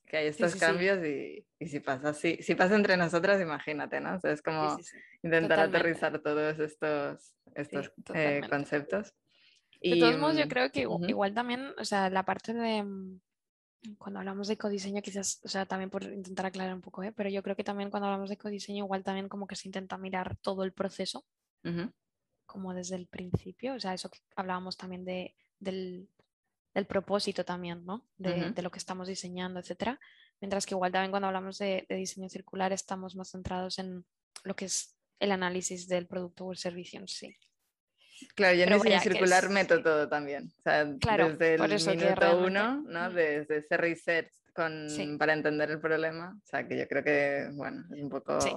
que hay estos sí, sí. cambios y, y si pasa así, si pasa entre nosotras, imagínate, ¿no? O sea, es como intentar totalmente. aterrizar todos estos, estos eh, conceptos. De todos modos, yo mm, creo que igual también, o sea, la parte de mm, cuando hablamos de ecodiseño, quizás, o sea, también por intentar aclarar un poco, ¿eh? pero yo creo que también cuando hablamos de ecodiseño, igual también como que se intenta mirar todo el proceso, como desde el principio, o sea, eso que hablábamos también de, del, del propósito también, ¿no? De lo que estamos diseñando, etcétera. Mientras que igual también cuando hablamos de, de diseño circular estamos más centrados en lo que es el análisis del producto o el servicio en sí. Claro, yo vaya, que circular es- meto todo también. O sea, Claro, desde el minuto uno, ¿no? Mm. Desde ese research con, Sí. para entender el problema. O sea, que yo creo que, bueno, es un poco... Sí.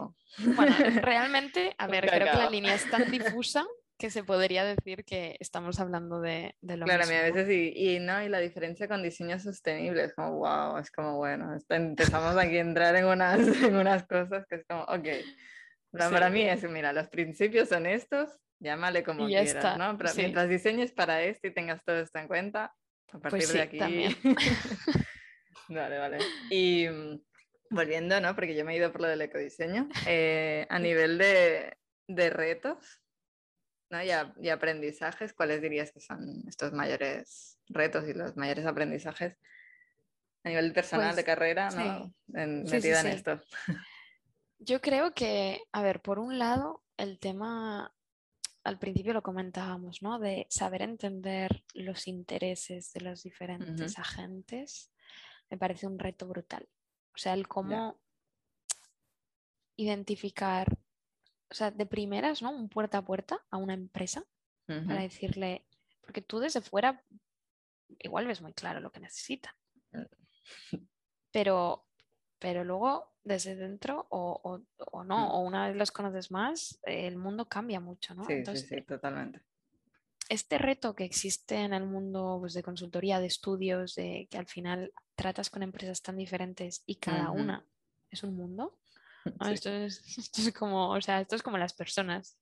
Bueno, realmente, a [LAUGHS] ver, creo que la línea es tan [LAUGHS] difusa que se podría decir que estamos hablando de, de lo Claro, a mismo. mí a ¿no? veces y, y no, y la diferencia con diseño sostenible es como, wow, es como, bueno, está- empezamos aquí a entrar en unas, [LAUGHS] en unas cosas que es como, ok, Pero Sí. para mí es, mira, los principios son estos, llámale como Y ya quieras, está, ¿no? Pero sí. mientras diseñes para esto y tengas todo esto en cuenta, a partir sí, de aquí... también. [LAUGHS] [LAUGHS] vale, vale. Y mm, volviendo, ¿no? Porque yo me he ido por lo del ecodiseño, eh, a nivel de, de retos, ¿no? Y, a- y aprendizajes, ¿cuáles dirías que son estos mayores retos y los mayores aprendizajes a nivel personal de Pues, carrera, ¿no? sí. En- Sí, sí, metida en esto. Yo creo que, a ver, por un lado, el tema, al principio lo comentábamos, ¿no? De saber entender los intereses de los diferentes agentes, me parece un reto brutal. O sea, el cómo identificar, o sea, de primeras, ¿no? Un puerta a puerta a una empresa para decirle, porque tú desde fuera igual ves muy claro lo que necesitan, pero, pero luego desde dentro o, o- o no, Mm. o una vez los conoces más, el mundo cambia mucho, ¿no? Sí, Entonces, sí, sí, totalmente. este reto que existe en el mundo pues, de consultoría, de estudios, de que al final tratas con empresas tan diferentes y cada una es un mundo, [LAUGHS] Esto, es, [LAUGHS] esto, es, como, o sea, esto es como las personas.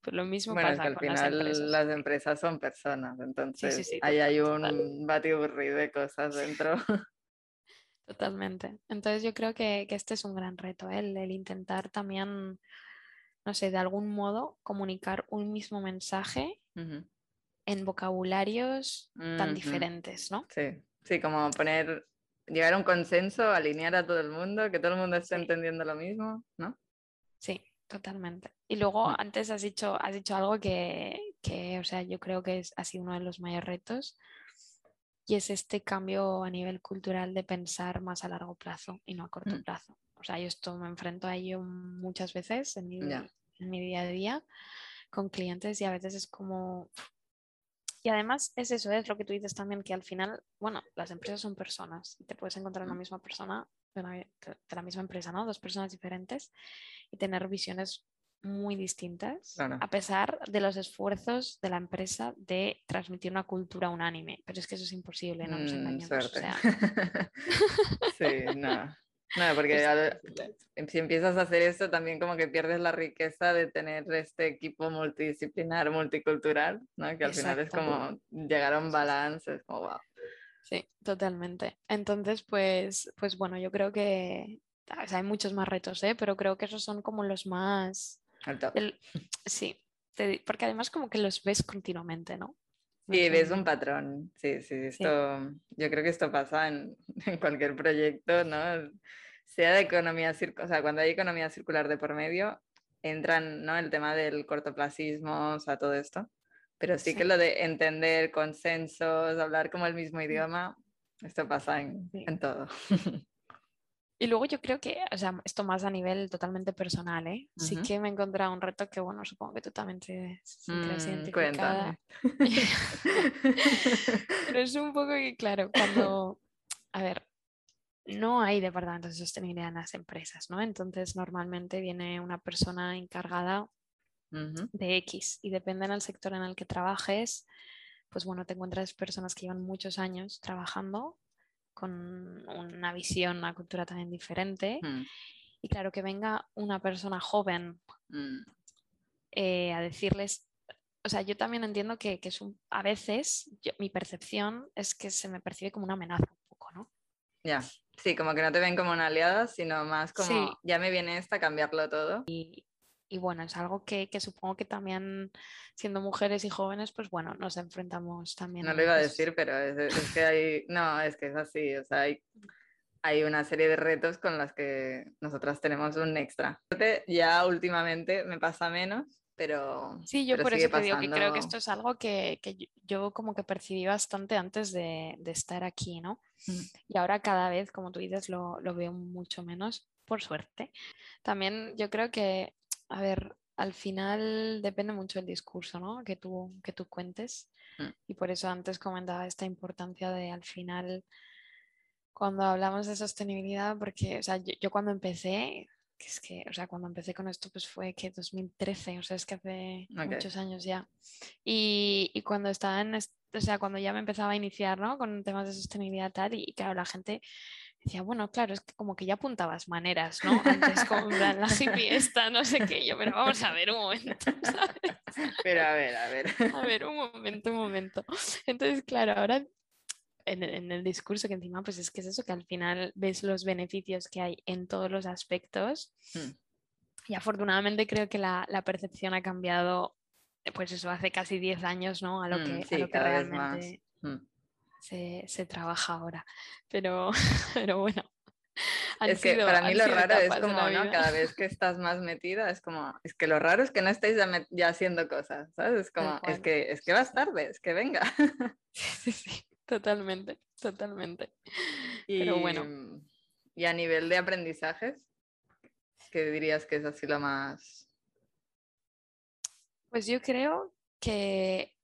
Pues lo mismo bueno, pasa es que al con final las empresas. las empresas son personas, entonces sí, sí, ahí hay un batiburri de cosas dentro. [LAUGHS] Totalmente. Entonces yo creo que, que este es un gran reto, ¿eh? el, el intentar también, no sé, de algún modo comunicar un mismo mensaje en vocabularios tan diferentes, ¿no? Sí, sí, como poner, llegar a un consenso, alinear a todo el mundo, que todo el mundo esté Sí. entendiendo lo mismo, ¿no? Sí, totalmente. Y luego Mm. antes has dicho, has dicho algo que, que, o sea, yo creo que es, ha sido uno de los mayores retos y es este cambio a nivel cultural de pensar más a largo plazo y no a corto Mm. plazo. O sea, yo esto me enfrento a ello muchas veces en mi, Ya. en mi día a día con clientes y a veces es como... Y además es eso, es lo que tú dices también, que al final, bueno, las empresas son personas y te puedes encontrar una Mm. misma persona de, una- de la misma empresa, ¿no? Dos personas diferentes y tener visiones muy distintas, Claro. a pesar de los esfuerzos de la empresa de transmitir una cultura unánime. Pero es que eso es imposible, no nos Mm, engañemos. o sea, [LAUGHS] sí, no. No, [LAUGHS] porque al- difícil. si empiezas a hacer esto, también como que pierdes la riqueza de tener este equipo multidisciplinar, multicultural, ¿no? Que al final es como llegar a un balance, es como, wow. Sí, totalmente. Entonces, pues, pues bueno, yo creo que o sea, hay muchos más retos, ¿eh? pero creo que esos son como los más... del- Sí, te porque además como que los ves continuamente, ¿no? Sí, ves un patrón. Sí, sí, esto, yo creo que esto pasa en, [LAUGHS] en cualquier proyecto, ¿no? Sea de economía circular, o sea, cuando hay economía circular de por medio, entran, ¿no? El tema del cortoplacismo, o sea, todo esto. Pero sí, Sí. que lo de entender consensos, hablar como el mismo idioma, esto pasa en, Sí. en todo. [LAUGHS] Y luego yo creo que, o sea, esto más a nivel totalmente personal, ¿eh? Sí que me he encontrado un reto que, bueno, supongo que tú también te sentirás Mm, identificada. [LAUGHS] Pero es un poco que, claro, cuando, a ver, no hay departamentos de sostenibilidad en las empresas, ¿no? Entonces, normalmente viene una persona encargada de X y depende del sector en el que trabajes, pues bueno, te encuentras personas que llevan muchos años trabajando con una visión, una cultura también diferente. mm, Y claro, que venga una persona joven mm. eh, a decirles, o sea, yo también entiendo que, que es un, a veces yo- mi percepción es que se me percibe como una amenaza un poco, ¿no? Ya, sí, como que no te ven como una aliada, sino más como, Sí. ya me viene esta a cambiarlo todo. Y bueno, es algo que, que supongo que también siendo mujeres y jóvenes, pues bueno, nos enfrentamos también. No lo iba a decir, pero es, es que hay, no, es que es así, o sea, hay, hay una serie de retos con las que nosotras tenemos un extra. Ya últimamente me pasa menos, pero, Sí, yo pero por eso te digo que creo que esto es algo que, que yo- yo como que percibí bastante antes de, de estar aquí, ¿no? Mm. Y ahora cada vez, como tú dices, lo, lo veo mucho menos, por suerte. También yo creo que, a ver, al final depende mucho del discurso, ¿no? Que tú, que tú cuentes. Mm. Y por eso antes comentaba esta importancia de al final, cuando hablamos de sostenibilidad, porque, o sea, yo, yo cuando empecé, que es que, o sea, cuando empecé con esto, pues fue que 2013, o sea, es que hace muchos años ya. Y, y cuando estaba en, o sea, cuando ya me empezaba a iniciar, ¿no? Con temas de sostenibilidad tal, y, claro, la gente decía, bueno, claro, es que como que ya apuntabas maneras, ¿no? Antes plan, la hippie esta, no sé qué, yo, pero vamos a ver un momento, [LAUGHS] ¿sabes? Pero a ver, a ver. A ver, un momento, un momento. Entonces, claro, ahora en el, en el discurso que encima, pues es que es eso, que al final ves los beneficios que hay en todos los aspectos Mm. y afortunadamente creo que la, la percepción ha cambiado, pues eso, hace casi 10 años, ¿no? A lo Mm, que, a sí, lo que cada vez más. realmente Mm. Se, se trabaja ahora. Pero, [LAUGHS] pero bueno. Es que para mí lo raro es como, ¿no? Cada vez que [LAUGHS] estás más metida, es como, es que lo raro es que no estáis ya, haciendo cosas, ¿sabes? Es como, es que, es que vas tarde, es que venga. [LAUGHS] Sí, sí, totalmente, totalmente. Y, Pero bueno. y a nivel de aprendizajes, ¿qué dirías que es así lo más... Pues yo creo que,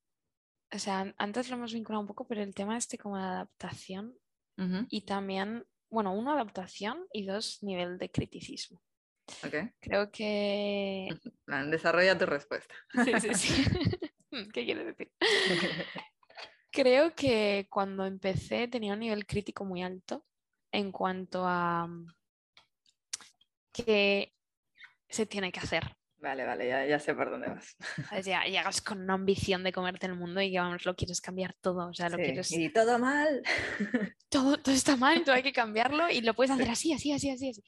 o sea, an- antes lo hemos vinculado un poco, pero el tema este como de adaptación y también, bueno, uno, adaptación y dos, nivel de criticismo. ok. Creo que... [LAUGHS] Desarrolla tu respuesta. Sí, sí, sí. [LAUGHS] ¿Qué quieres decir? [LAUGHS] Creo que cuando empecé tenía un nivel crítico muy alto en cuanto a, que se tiene que hacer. Vale, vale, ya, ya sé por dónde vas. Llegas con una ambición de comerte el mundo y vamos, lo quieres cambiar todo. O sea, lo Sí, quieres. Y todo mal. [LAUGHS] Todo, todo está mal, todo hay que cambiarlo y lo puedes hacer [LAUGHS] así, así, así, así. así.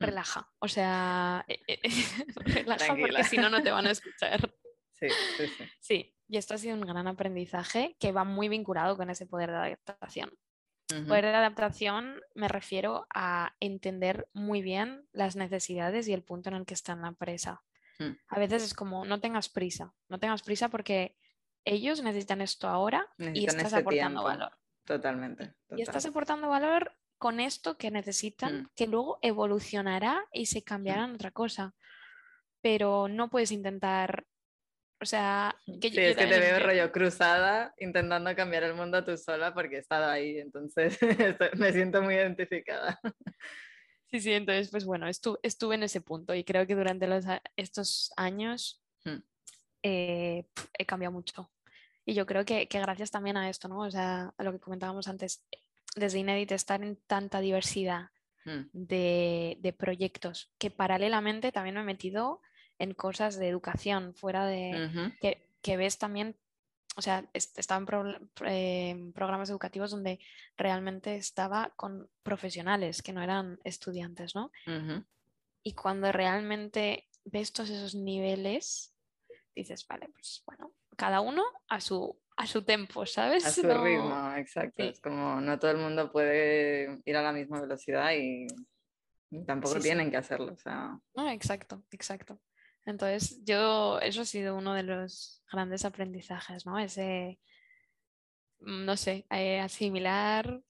Mm. Relaja. O sea, eh, eh, [LAUGHS] relaja Tranquila. porque si no, no te van a escuchar. Sí, sí, sí. Sí, y esto ha sido un gran aprendizaje que va muy vinculado con ese poder de adaptación. Poder de adaptación me refiero a entender muy bien las necesidades y el punto en el que está la empresa. Mm. A veces es como, no tengas prisa, no tengas prisa porque ellos necesitan esto ahora y Necesitan estás ese aportando tiempo. valor. Totalmente. Y estás total. aportando valor con esto que necesitan, Mm. que luego evolucionará y se cambiará en otra cosa. Pero no puedes intentar, o sea, que Sí, yo- es que te veo rollo cruzada intentando cambiar el mundo tú sola porque he estado ahí, entonces [LAUGHS] me siento muy identificada. Sí, sí, entonces, pues bueno, estu- estuve en ese punto y creo que durante los estos años Hmm. eh, he cambiado mucho. Y yo creo que, que gracias también a esto, ¿no? O sea, a lo que comentábamos antes, desde Inédit estar en tanta diversidad Mm, de, de proyectos, que paralelamente también me he metido en cosas de educación, fuera de, que, que ves también, o sea, est- estaba en pro- eh, programas educativos donde realmente estaba con profesionales que no eran estudiantes, ¿no? Y cuando realmente ves todos esos niveles, dices, vale, pues bueno, cada uno a su, a su tempo, ¿sabes? A su No- ritmo, exacto. sí. Es como no todo el mundo puede ir a la misma velocidad y tampoco Sí, sí. tienen que hacerlo. O sea, No, exacto, exacto. Entonces, yo, eso ha sido uno de los grandes aprendizajes, ¿no? Ese, mm, no sé, eh, asimilar,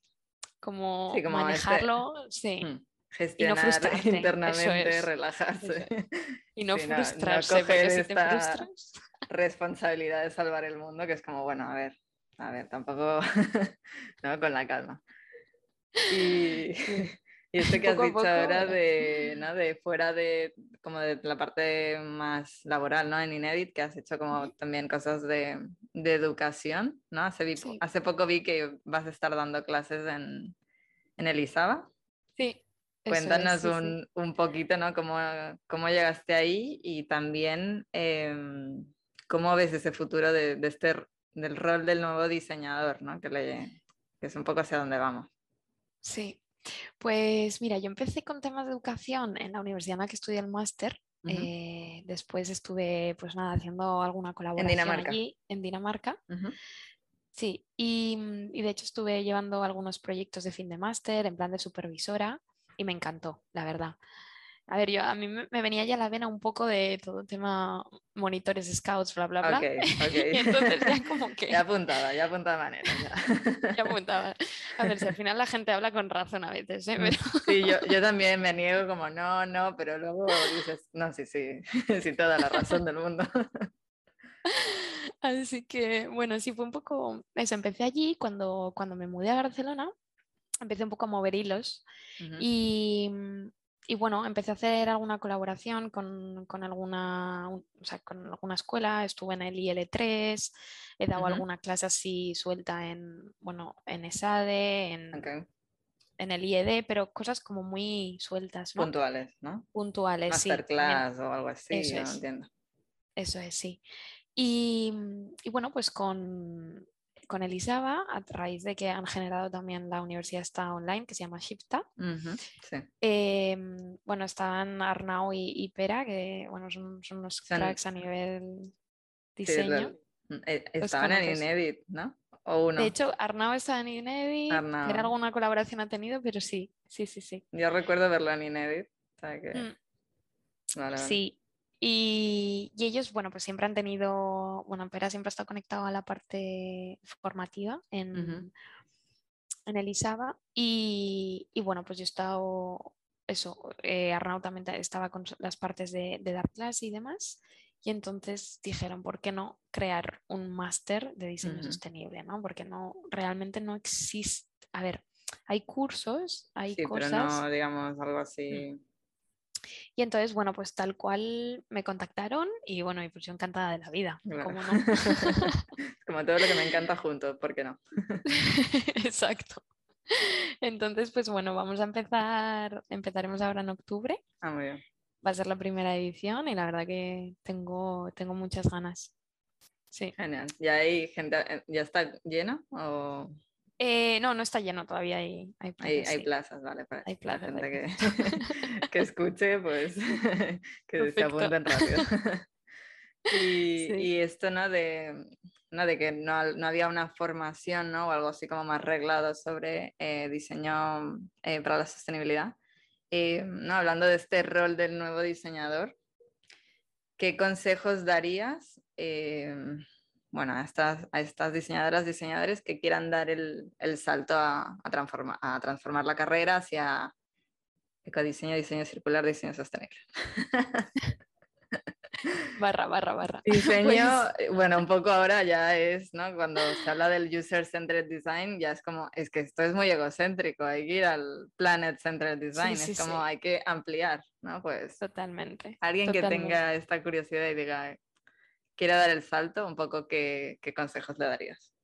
como, Sí, como este- manejarlo, sí, mm, gestionar [LAUGHS] frustrarte, eso internamente, es, relajarse. [LAUGHS] y no sí, no- no frustrarse, porque coger si te esta- frustras, responsabilidad de salvar el mundo, que es como, bueno, a ver, a ver, tampoco, [LAUGHS] ¿no? Con la calma. Y, y esto [LAUGHS] que has dicho ahora [LAUGHS] de, ¿no? de fuera de, como de la parte más laboral, ¿no? En Inedit, que has hecho como también cosas de, de educación, ¿no? Hace, vi- Sí. hace poco vi que vas a estar dando clases en, en el ISABA. sí. es, Cuéntanos sí. un, un poquito, ¿no? Cómo, cómo llegaste ahí y también em, cómo ves ese futuro de, de este, del rol del nuevo diseñador, ¿no? Que, le, que es un poco hacia dónde vamos. Sí, pues mira, yo empecé con temas de educación en la universidad en la que estudié el máster. Eh, después estuve, pues nada, haciendo alguna colaboración Dinamarca. allí en Dinamarca. Sí, y, mm, y de hecho estuve llevando algunos proyectos de fin de máster en plan de supervisora y me encantó, la verdad. A ver, yo a mí me, venía ya la vena un poco de todo el tema monitores, scouts, bla, bla, bla. Ok, ok. [LAUGHS] Y entonces ya [LAUGHS] como que Ya apuntada, ya apuntada manera. ya. [LAUGHS] ya apuntaba. A ver, si al final la gente habla con razón a veces, ¿eh? Mm, Pero- Sí, yo, yo también me niego como no, no, pero luego dices, no, sí, sí, sí, toda la razón del mundo. Así que, bueno, sí fue un poco eso. Empecé allí cuando, cuando me mudé a Barcelona, empecé un poco a mover hilos y, mm, y bueno, empecé a hacer alguna colaboración con, con alguna, un- o sea, con alguna escuela, estuve en el IL3, he dado Ujú. alguna clase así suelta en, bueno, en ESADE, en, Ok, en el IED, pero cosas como muy sueltas, ¿no? Puntuales, ¿no? Puntuales, sí. Masterclass o algo así, Eso yo es. entiendo. Eso es, sí. Y, y bueno, pues con, con el ISABA, a raíz de que han generado también la universidad está online, que se llama Shipta, Sí. eh, bueno, estaban Arnau y, y Pera, que bueno, son, son unos Son- cracks a nivel Sí, diseño. lo- eh, ¿Los estaban en? Inedit, ¿no? O uno. De hecho, Arnau está en Inedit, Arnau. Pera alguna colaboración ha tenido, pero sí, sí, sí, sí. Yo recuerdo verlo en Inedit. O sea que... Mm. vale, vale. Sí, y, y ellos, bueno, pues siempre han tenido, bueno, Pera siempre ha estado conectado a la parte formativa en, Ujú. en el ISABA y, y bueno, pues yo he estado, eso, eh, Arnau también ta- estaba con las partes de, de dar clase y demás y entonces dijeron, ¿por qué no crear un máster de diseño Ujú. sostenible? ¿no? Porque no, realmente no existe, a ver, hay cursos, hay Sí, cosas... pero no, digamos, algo así. Y entonces, bueno, pues tal cual me contactaron y bueno, pues yo encantada de la vida, Claro. ¿cómo no? [LAUGHS] [LAUGHS] Como todo lo que me encanta junto, ¿por qué no? [LAUGHS] Exacto. Entonces, pues bueno, vamos a empezar, empezaremos ahora en octubre. Ah, muy bien. Va a ser la primera edición y la verdad que tengo, tengo muchas ganas. Sí. Genial. ¿Ya hay gente, eh, ya está lleno o Eh, no, no está lleno todavía, hay, hay plazas. hay, plazas, vale? Para Hay la plazas, gente hay que, que escuche, pues [LAUGHS] que se Perfecto. apunten rápido. [LAUGHS] y, Sí. y esto, ¿no? De, ¿no? de que no, no había una formación, ¿no? O algo así como más reglado sobre eh, diseño eh, para la sostenibilidad. Eh, ¿no? Hablando de este rol del nuevo diseñador, ¿qué consejos darías eh, bueno, a, estas, a estas diseñadoras, diseñadores que quieran dar el, el salto a, a, transforma- a transformar la carrera hacia ecodiseño, diseño circular, diseño sostenible? [LAUGHS] Barra, barra, barra. [LAUGHS] Diseño, Pues- eh, bueno, un poco ahora ya es, ¿no? Cuando se habla del user-centered design, ya es como, es que esto es muy egocéntrico, hay que ir al planet-centered design, sí, es como sí. hay que ampliar, ¿no? Pues Totalmente. alguien que tenga esta curiosidad y diga, quiera dar el salto, un poco, ¿qué, qué consejos le darías?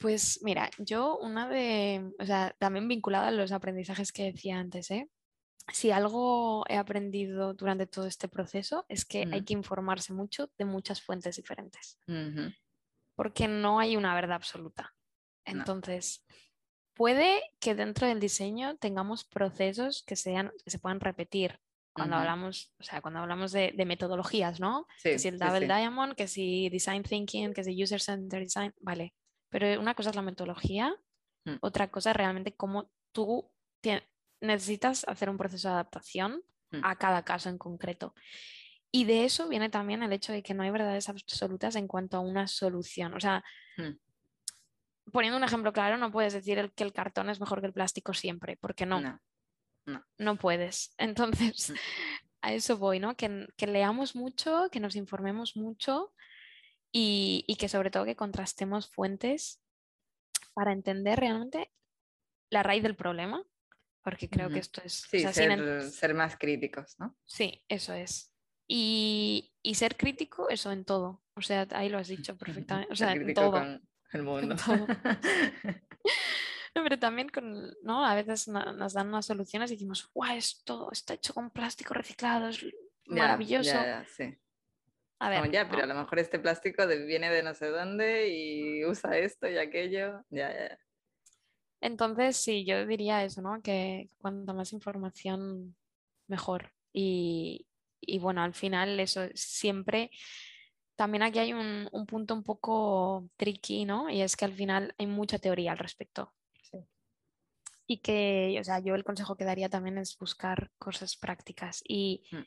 Pues mira, yo una de, o sea, también vinculada a los aprendizajes que decía antes, ¿eh? Si algo he aprendido durante todo este proceso es que hay Mm. que informarse mucho de muchas fuentes diferentes, porque no hay una verdad absoluta. No. Entonces, puede que dentro del diseño tengamos procesos que sean, que se puedan repetir. Cuando hablamos, o sea, cuando hablamos de, de metodologías, ¿no? Sí, que si el Double sí. Diamond, que si Design Thinking, que si User Centered Design, vale. Pero una cosa es la metodología, Mm. otra cosa es realmente cómo tú necesitas hacer un proceso de adaptación Mm. a cada caso en concreto. Y de eso viene también el hecho de que no hay verdades absolutas en cuanto a una solución. O sea, Mm. poniendo un ejemplo claro, no puedes decir el- que el cartón es mejor que el plástico siempre, porque no, No. No puedes. [LAUGHS] Entonces, Mm. a eso voy, ¿no? Que, leamos mucho, que nos informemos mucho y, y que sobre todo que contrastemos fuentes para entender realmente la raíz del problema, porque creo que esto es... o Sí, sea, en- ser, ser más críticos, ¿no? Sí, eso es. Y, y ser crítico, eso en todo. O sea, ahí lo has dicho [LAUGHS] perfectamente. O Ser sea, en crítico todo. con el mundo. todo. [LAUGHS] No, pero también con, ¿no? A veces no- nos dan unas soluciones y decimos, guau, esto está hecho con plástico reciclado, es maravilloso. ya, ya, sí. A ver, ya, pero a lo mejor este plástico viene de no sé dónde y usa esto y aquello. Ya, ya, ya. Entonces, sí, yo diría eso, ¿no? Que cuanto más información, mejor. Y, y bueno, al final eso siempre, también aquí hay un, un punto un poco tricky, ¿no? Y es que al final hay mucha teoría al respecto. Y que, o sea, yo el consejo que daría también es buscar cosas prácticas. Y Mm.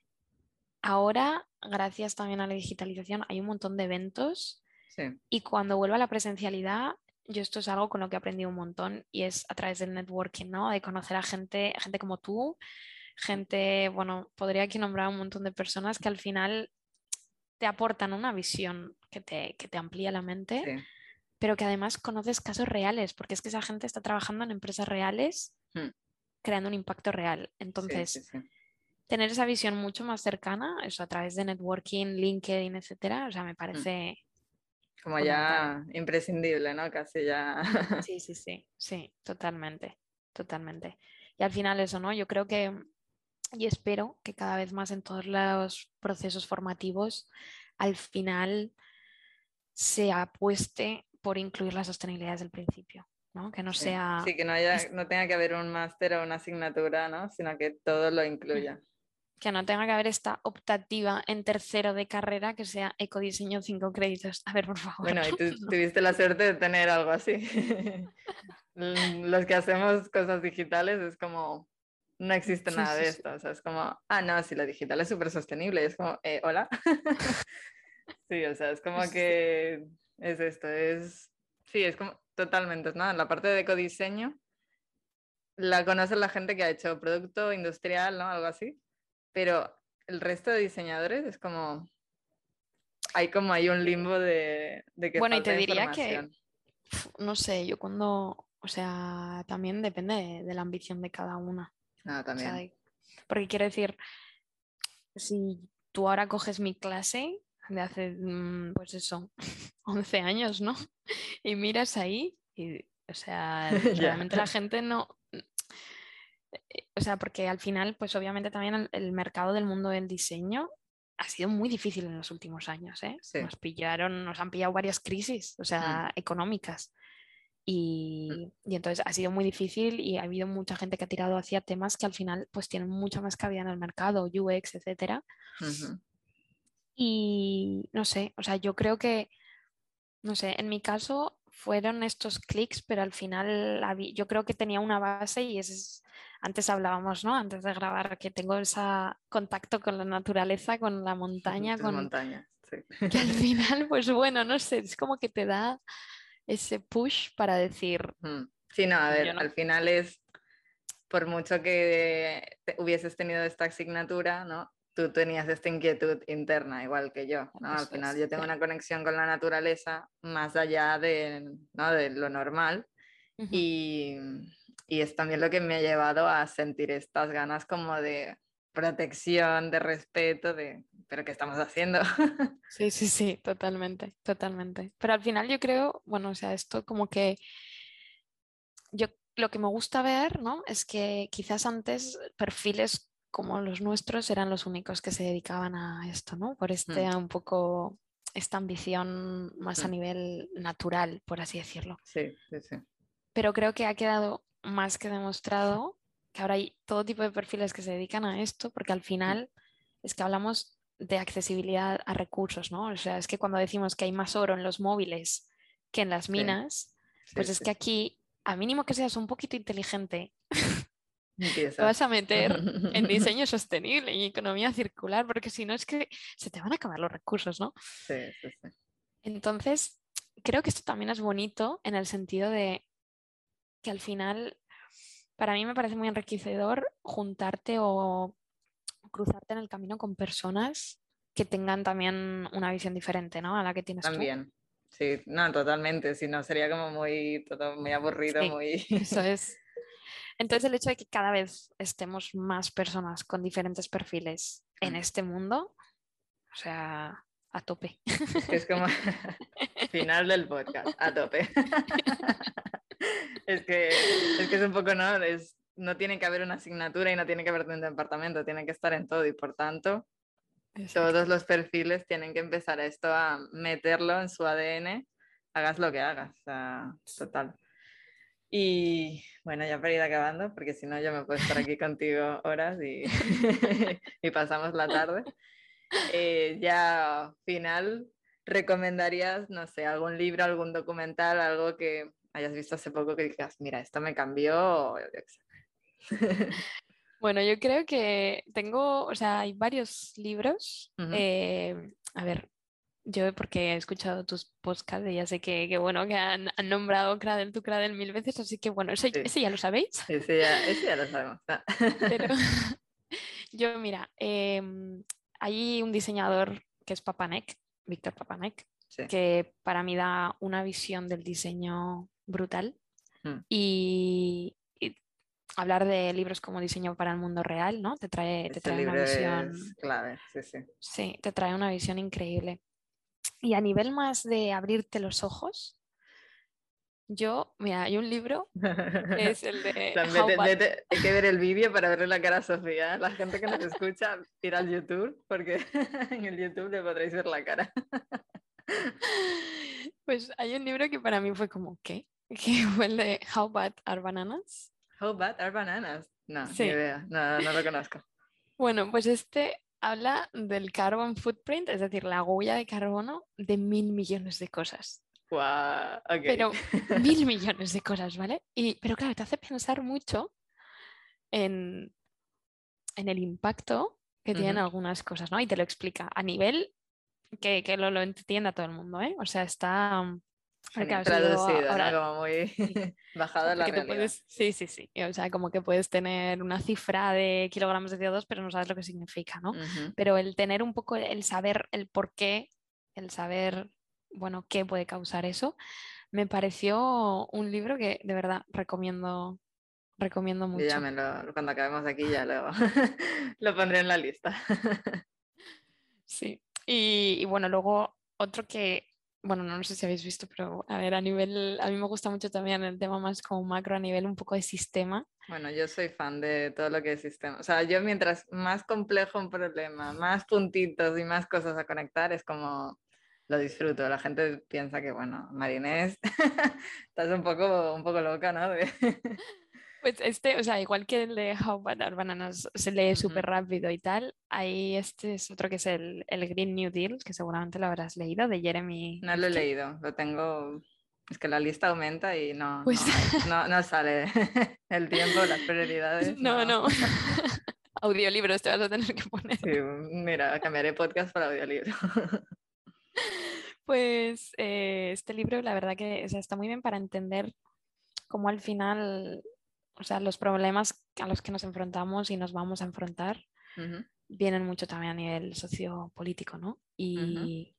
ahora, gracias también a la digitalización, hay un montón de eventos Sí. y cuando vuelva a la presencialidad, yo esto es algo con lo que he aprendido un montón y es a través del networking, ¿no? De conocer a gente, gente como tú, gente, bueno, podría aquí nombrar un montón de personas que al final te aportan una visión que te, que te amplía la mente, sí. Pero que además conoces casos reales, porque es que esa gente está trabajando en empresas reales, Mm. creando un impacto real. Entonces, sí, sí. tener esa visión mucho más cercana, eso a través de networking, LinkedIn, etcétera, o sea, Mm. me parece Como ya imprescindible, ¿no? Casi ya. [LAUGHS] Sí, sí, sí, sí, totalmente, totalmente. Y al final eso, ¿no? Yo creo que, y espero que cada vez más en todos los procesos formativos, al final se apueste por incluir la sostenibilidad desde el principio, ¿no? Que no Sí. sea... Sí, que no, haya, no tenga que haber un máster o una asignatura, ¿no? Sino que todo lo incluya. que no tenga que haber esta optativa en tercero de carrera que sea ecodiseño cinco créditos. A ver, por favor. Bueno, y tú [LAUGHS] tuviste la suerte de tener algo así. [LAUGHS] Los que hacemos cosas digitales es como, no existe Sí, nada sí, de sí. esto. O sea, es como, ah, no, si la digital es súper sostenible. Es como, eh, hola. [LAUGHS] Sí, o sea, es como Sí, sí. que es esto, es, sí, es como totalmente, ¿no? La parte de ecodiseño la conoce la gente que ha hecho producto industrial, ¿no? Algo así. Pero el resto de diseñadores es como, hay como hay un limbo de, de que Bueno, y te diría que- No sé, yo cuando, o sea, también depende de, de la ambición de cada una. O sea, también. porque quiero decir, si tú ahora coges mi clase de hace, mm, pues eso, [LAUGHS] 11 años, ¿no? [LAUGHS] Y miras ahí y O sea, [LAUGHS] realmente la gente no... eh, O sea, porque al final, pues obviamente también el, el mercado del mundo del diseño ha sido muy difícil en los últimos años, ¿eh? Sí. Nos pillaron, nos han pillado varias crisis, o sea, económicas. Y, y entonces ha sido muy difícil y ha habido mucha gente que ha tirado hacia temas que al final pues tienen mucha más cabida en el mercado, UX, etcétera. Ujú. Y no sé, o sea, yo creo que, no sé, en mi caso fueron estos clics, pero al final yo creo que tenía una base y es, antes hablábamos, ¿no? Antes de grabar, que tengo ese contacto con la naturaleza, con la [LAUGHS] montaña, con montañas, sí. que al [LAUGHS] final, pues bueno, no sé, es como que te da ese push para decir. Sí, no, a Yo ver, no. al final es, por mucho que te- hubieses tenido esta asignatura, ¿no? Tú tenías esta inquietud interna, igual que yo, ¿no? Al final yo tengo una conexión con la naturaleza más allá de, ¿no? de lo normal "Ujú, y, y es también lo que me ha llevado a sentir estas ganas como de protección, de respeto, de, pero ¿qué estamos haciendo? [LAUGHS] Sí, sí, sí, totalmente, totalmente. Pero al final yo creo, bueno, o sea, esto como que yo lo que me gusta ver, ¿no? Es que quizás antes perfiles como los nuestros eran los únicos que se dedicaban a esto, ¿no? Por este Mm. un poco esta ambición más a Mm. nivel natural, por así decirlo. Sí, sí, sí. Pero creo que ha quedado más que demostrado que ahora hay todo tipo de perfiles que se dedican a esto, porque al final es que hablamos de accesibilidad a recursos, ¿no? O sea, es que cuando decimos que hay más oro en los móviles que en las Sí, minas, pues Sí, es sí, que sí. aquí, a mínimo que seas un poquito inteligente, [LAUGHS] te vas a meter en [LAUGHS] diseño sostenible y economía circular, porque si no es que se te van a acabar los recursos, ¿no? Sí, sí, sí. Entonces, creo que esto también es bonito en el sentido de que al final, para mí me parece muy enriquecedor juntarte o cruzarte en el camino con personas que tengan también una visión diferente, ¿no? A la que tienes tú. También. Sí, no, totalmente. Si no, sería como muy, todo muy aburrido, Sí. muy. Eso es. [LAUGHS] [LAUGHS] Entonces, el hecho de que cada vez estemos más personas con diferentes perfiles en este mundo, o sea, a tope. Es como [LAUGHS] final del podcast, a tope. [LAUGHS] es, que, es que es un poco, ¿no? Es, no tiene que haber una asignatura y no tiene que haber un departamento, tiene que estar en todo y por tanto todos los perfiles tienen que empezar a esto a meterlo en su ADN, hagas lo que hagas, o sea, total. Y bueno, ya para ir acabando, porque si no yo me puedo estar aquí [LAUGHS] contigo horas y, [LAUGHS] [LAUGHS] y pasamos la tarde. Eh, ya final, ¿recomendarías, no sé, algún libro, algún documental, algo que hayas visto hace poco que digas, mira, esto me cambió? o yo qué sé"? Bueno, yo creo que tengo, o sea, hay varios libros. Eh, a ver, yo porque he escuchado tus podcasts y ya sé que, que bueno, que han, han nombrado Cradle to Cradle mil veces, así que bueno, ese, Sí. ese ya lo sabéis. Ese ya, ese ya lo sabemos. Pero [LAUGHS] [LAUGHS] yo, mira, em, hay un diseñador que es Papanek, Víctor Papanek, Sí. que para mí da una visión del diseño brutal. Mm. Y, y hablar de libros como diseño para el mundo real, ¿no? Te trae, te trae una visión, clave, sí, sí. sí, te trae una visión increíble. Y a nivel más de abrirte los ojos, yo, mira, hay un libro que es el de [LAUGHS] How hay que ver el vídeo para verle la cara a Sofía. La gente que nos escucha, ir al YouTube, porque [LAUGHS] en el YouTube le podréis ver la cara. [LAUGHS] Pues hay un libro que para mí fue como, ¿qué? Que fue el de How Bad Are Bananas? How bad are bananas? No, Sí. ni idea. No, no lo conozco. Bueno, pues este habla del carbon footprint, es decir, la huella de carbono de mil millones de cosas. Guau, ok. Pero [LAUGHS] mil millones de cosas, ¿vale? Y, pero claro, te hace pensar mucho en, en el impacto que tienen algunas cosas, ¿no? Y te lo explica a nivel que, que lo, lo entienda todo el mundo, ¿eh? O sea, está... Genial, traducido, ¿no? ahora- Como muy [LAUGHS] bajado a la realidad. puedes, sí, sí, sí. O sea, como que puedes tener una cifra de kilogramos de CO2, pero no sabes lo que significa, ¿no? Pero el tener un poco el saber el por qué, el saber, bueno, qué puede causar eso, me pareció un libro que de verdad recomiendo, recomiendo mucho. ya me lo, cuando acabemos aquí ya lo, [LAUGHS] lo pondré en la lista. [LAUGHS] Sí. Y, y bueno, luego otro que, bueno, no, sé si habéis visto, pero a ver, a nivel, a mí me gusta mucho también el tema más como macro, a nivel un poco de sistema. Bueno, yo soy fan de todo lo que es sistema. O sea, yo mientras más complejo un problema, más puntitos y más cosas a conectar, es como lo disfruto. La gente piensa que, bueno, Marinés, [LAUGHS] estás un poco, un poco loca, ¿no? Pues este, o sea, igual que el de How Bad Bananas se lee súper rápido y tal, ahí este es otro que es el, el, Green New Deal, que seguramente lo habrás leído, de Jeremy. No lo he leído, lo tengo. Es que la lista aumenta y no, pues... no, [LAUGHS] no, sale [LAUGHS] el tiempo, las prioridades. [LAUGHS] No, no. Audiolibros te vas a tener que poner. Sí, mira, cambiaré podcast para audiolibro. Pues eh, este libro, la verdad que o sea, está muy bien para entender cómo al final o sea, los problemas a los que nos enfrentamos y nos vamos a enfrentar vienen mucho también a nivel sociopolítico, ¿no? Y,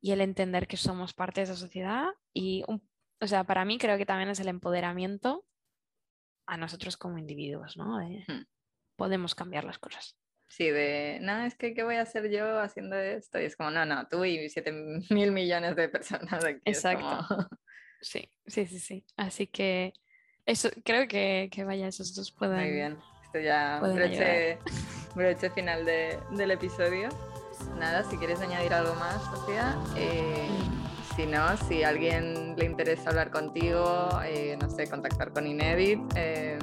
y, el entender que somos parte de esa sociedad y, o sea, para mí creo que también es el empoderamiento a nosotros como individuos, ¿no? Hmm. Podemos cambiar las cosas. Sí, de, no, es que, ¿qué voy a hacer yo haciendo esto? Y es como, no, no, tú y 7 mil millones de personas aquí. Exacto. Sí, sí, sí, sí. Así que eso, creo que, que vaya, esos dos pueden. Muy bien. Esto ya broche, [LAUGHS] broche final de, del episodio. Nada, si quieres añadir algo más, Sofía. Eh, mm. si no, si a alguien le interesa hablar contigo, eh, no sé, contactar con Inedit. Eh,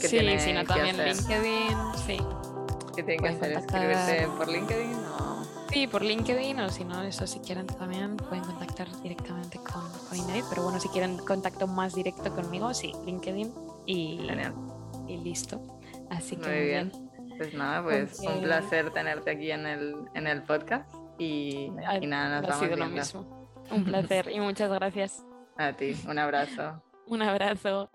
¿qué sí, si no, también LinkedIn, sí. ¿Qué tiene que hacer? ¿Escribirte por LinkedIn o...? Sí, por LinkedIn o si no, eso si quieren también pueden contactar directamente con, con pero bueno, si quieren contacto más directo conmigo, sí, LinkedIn y, y listo. Así que muy bien. Pues nada, pues un placer tenerte aquí en el, en el podcast y, y nada, nos ha sido lo mismo. Un placer y muchas gracias. [LAUGHS] A ti, un abrazo. un abrazo.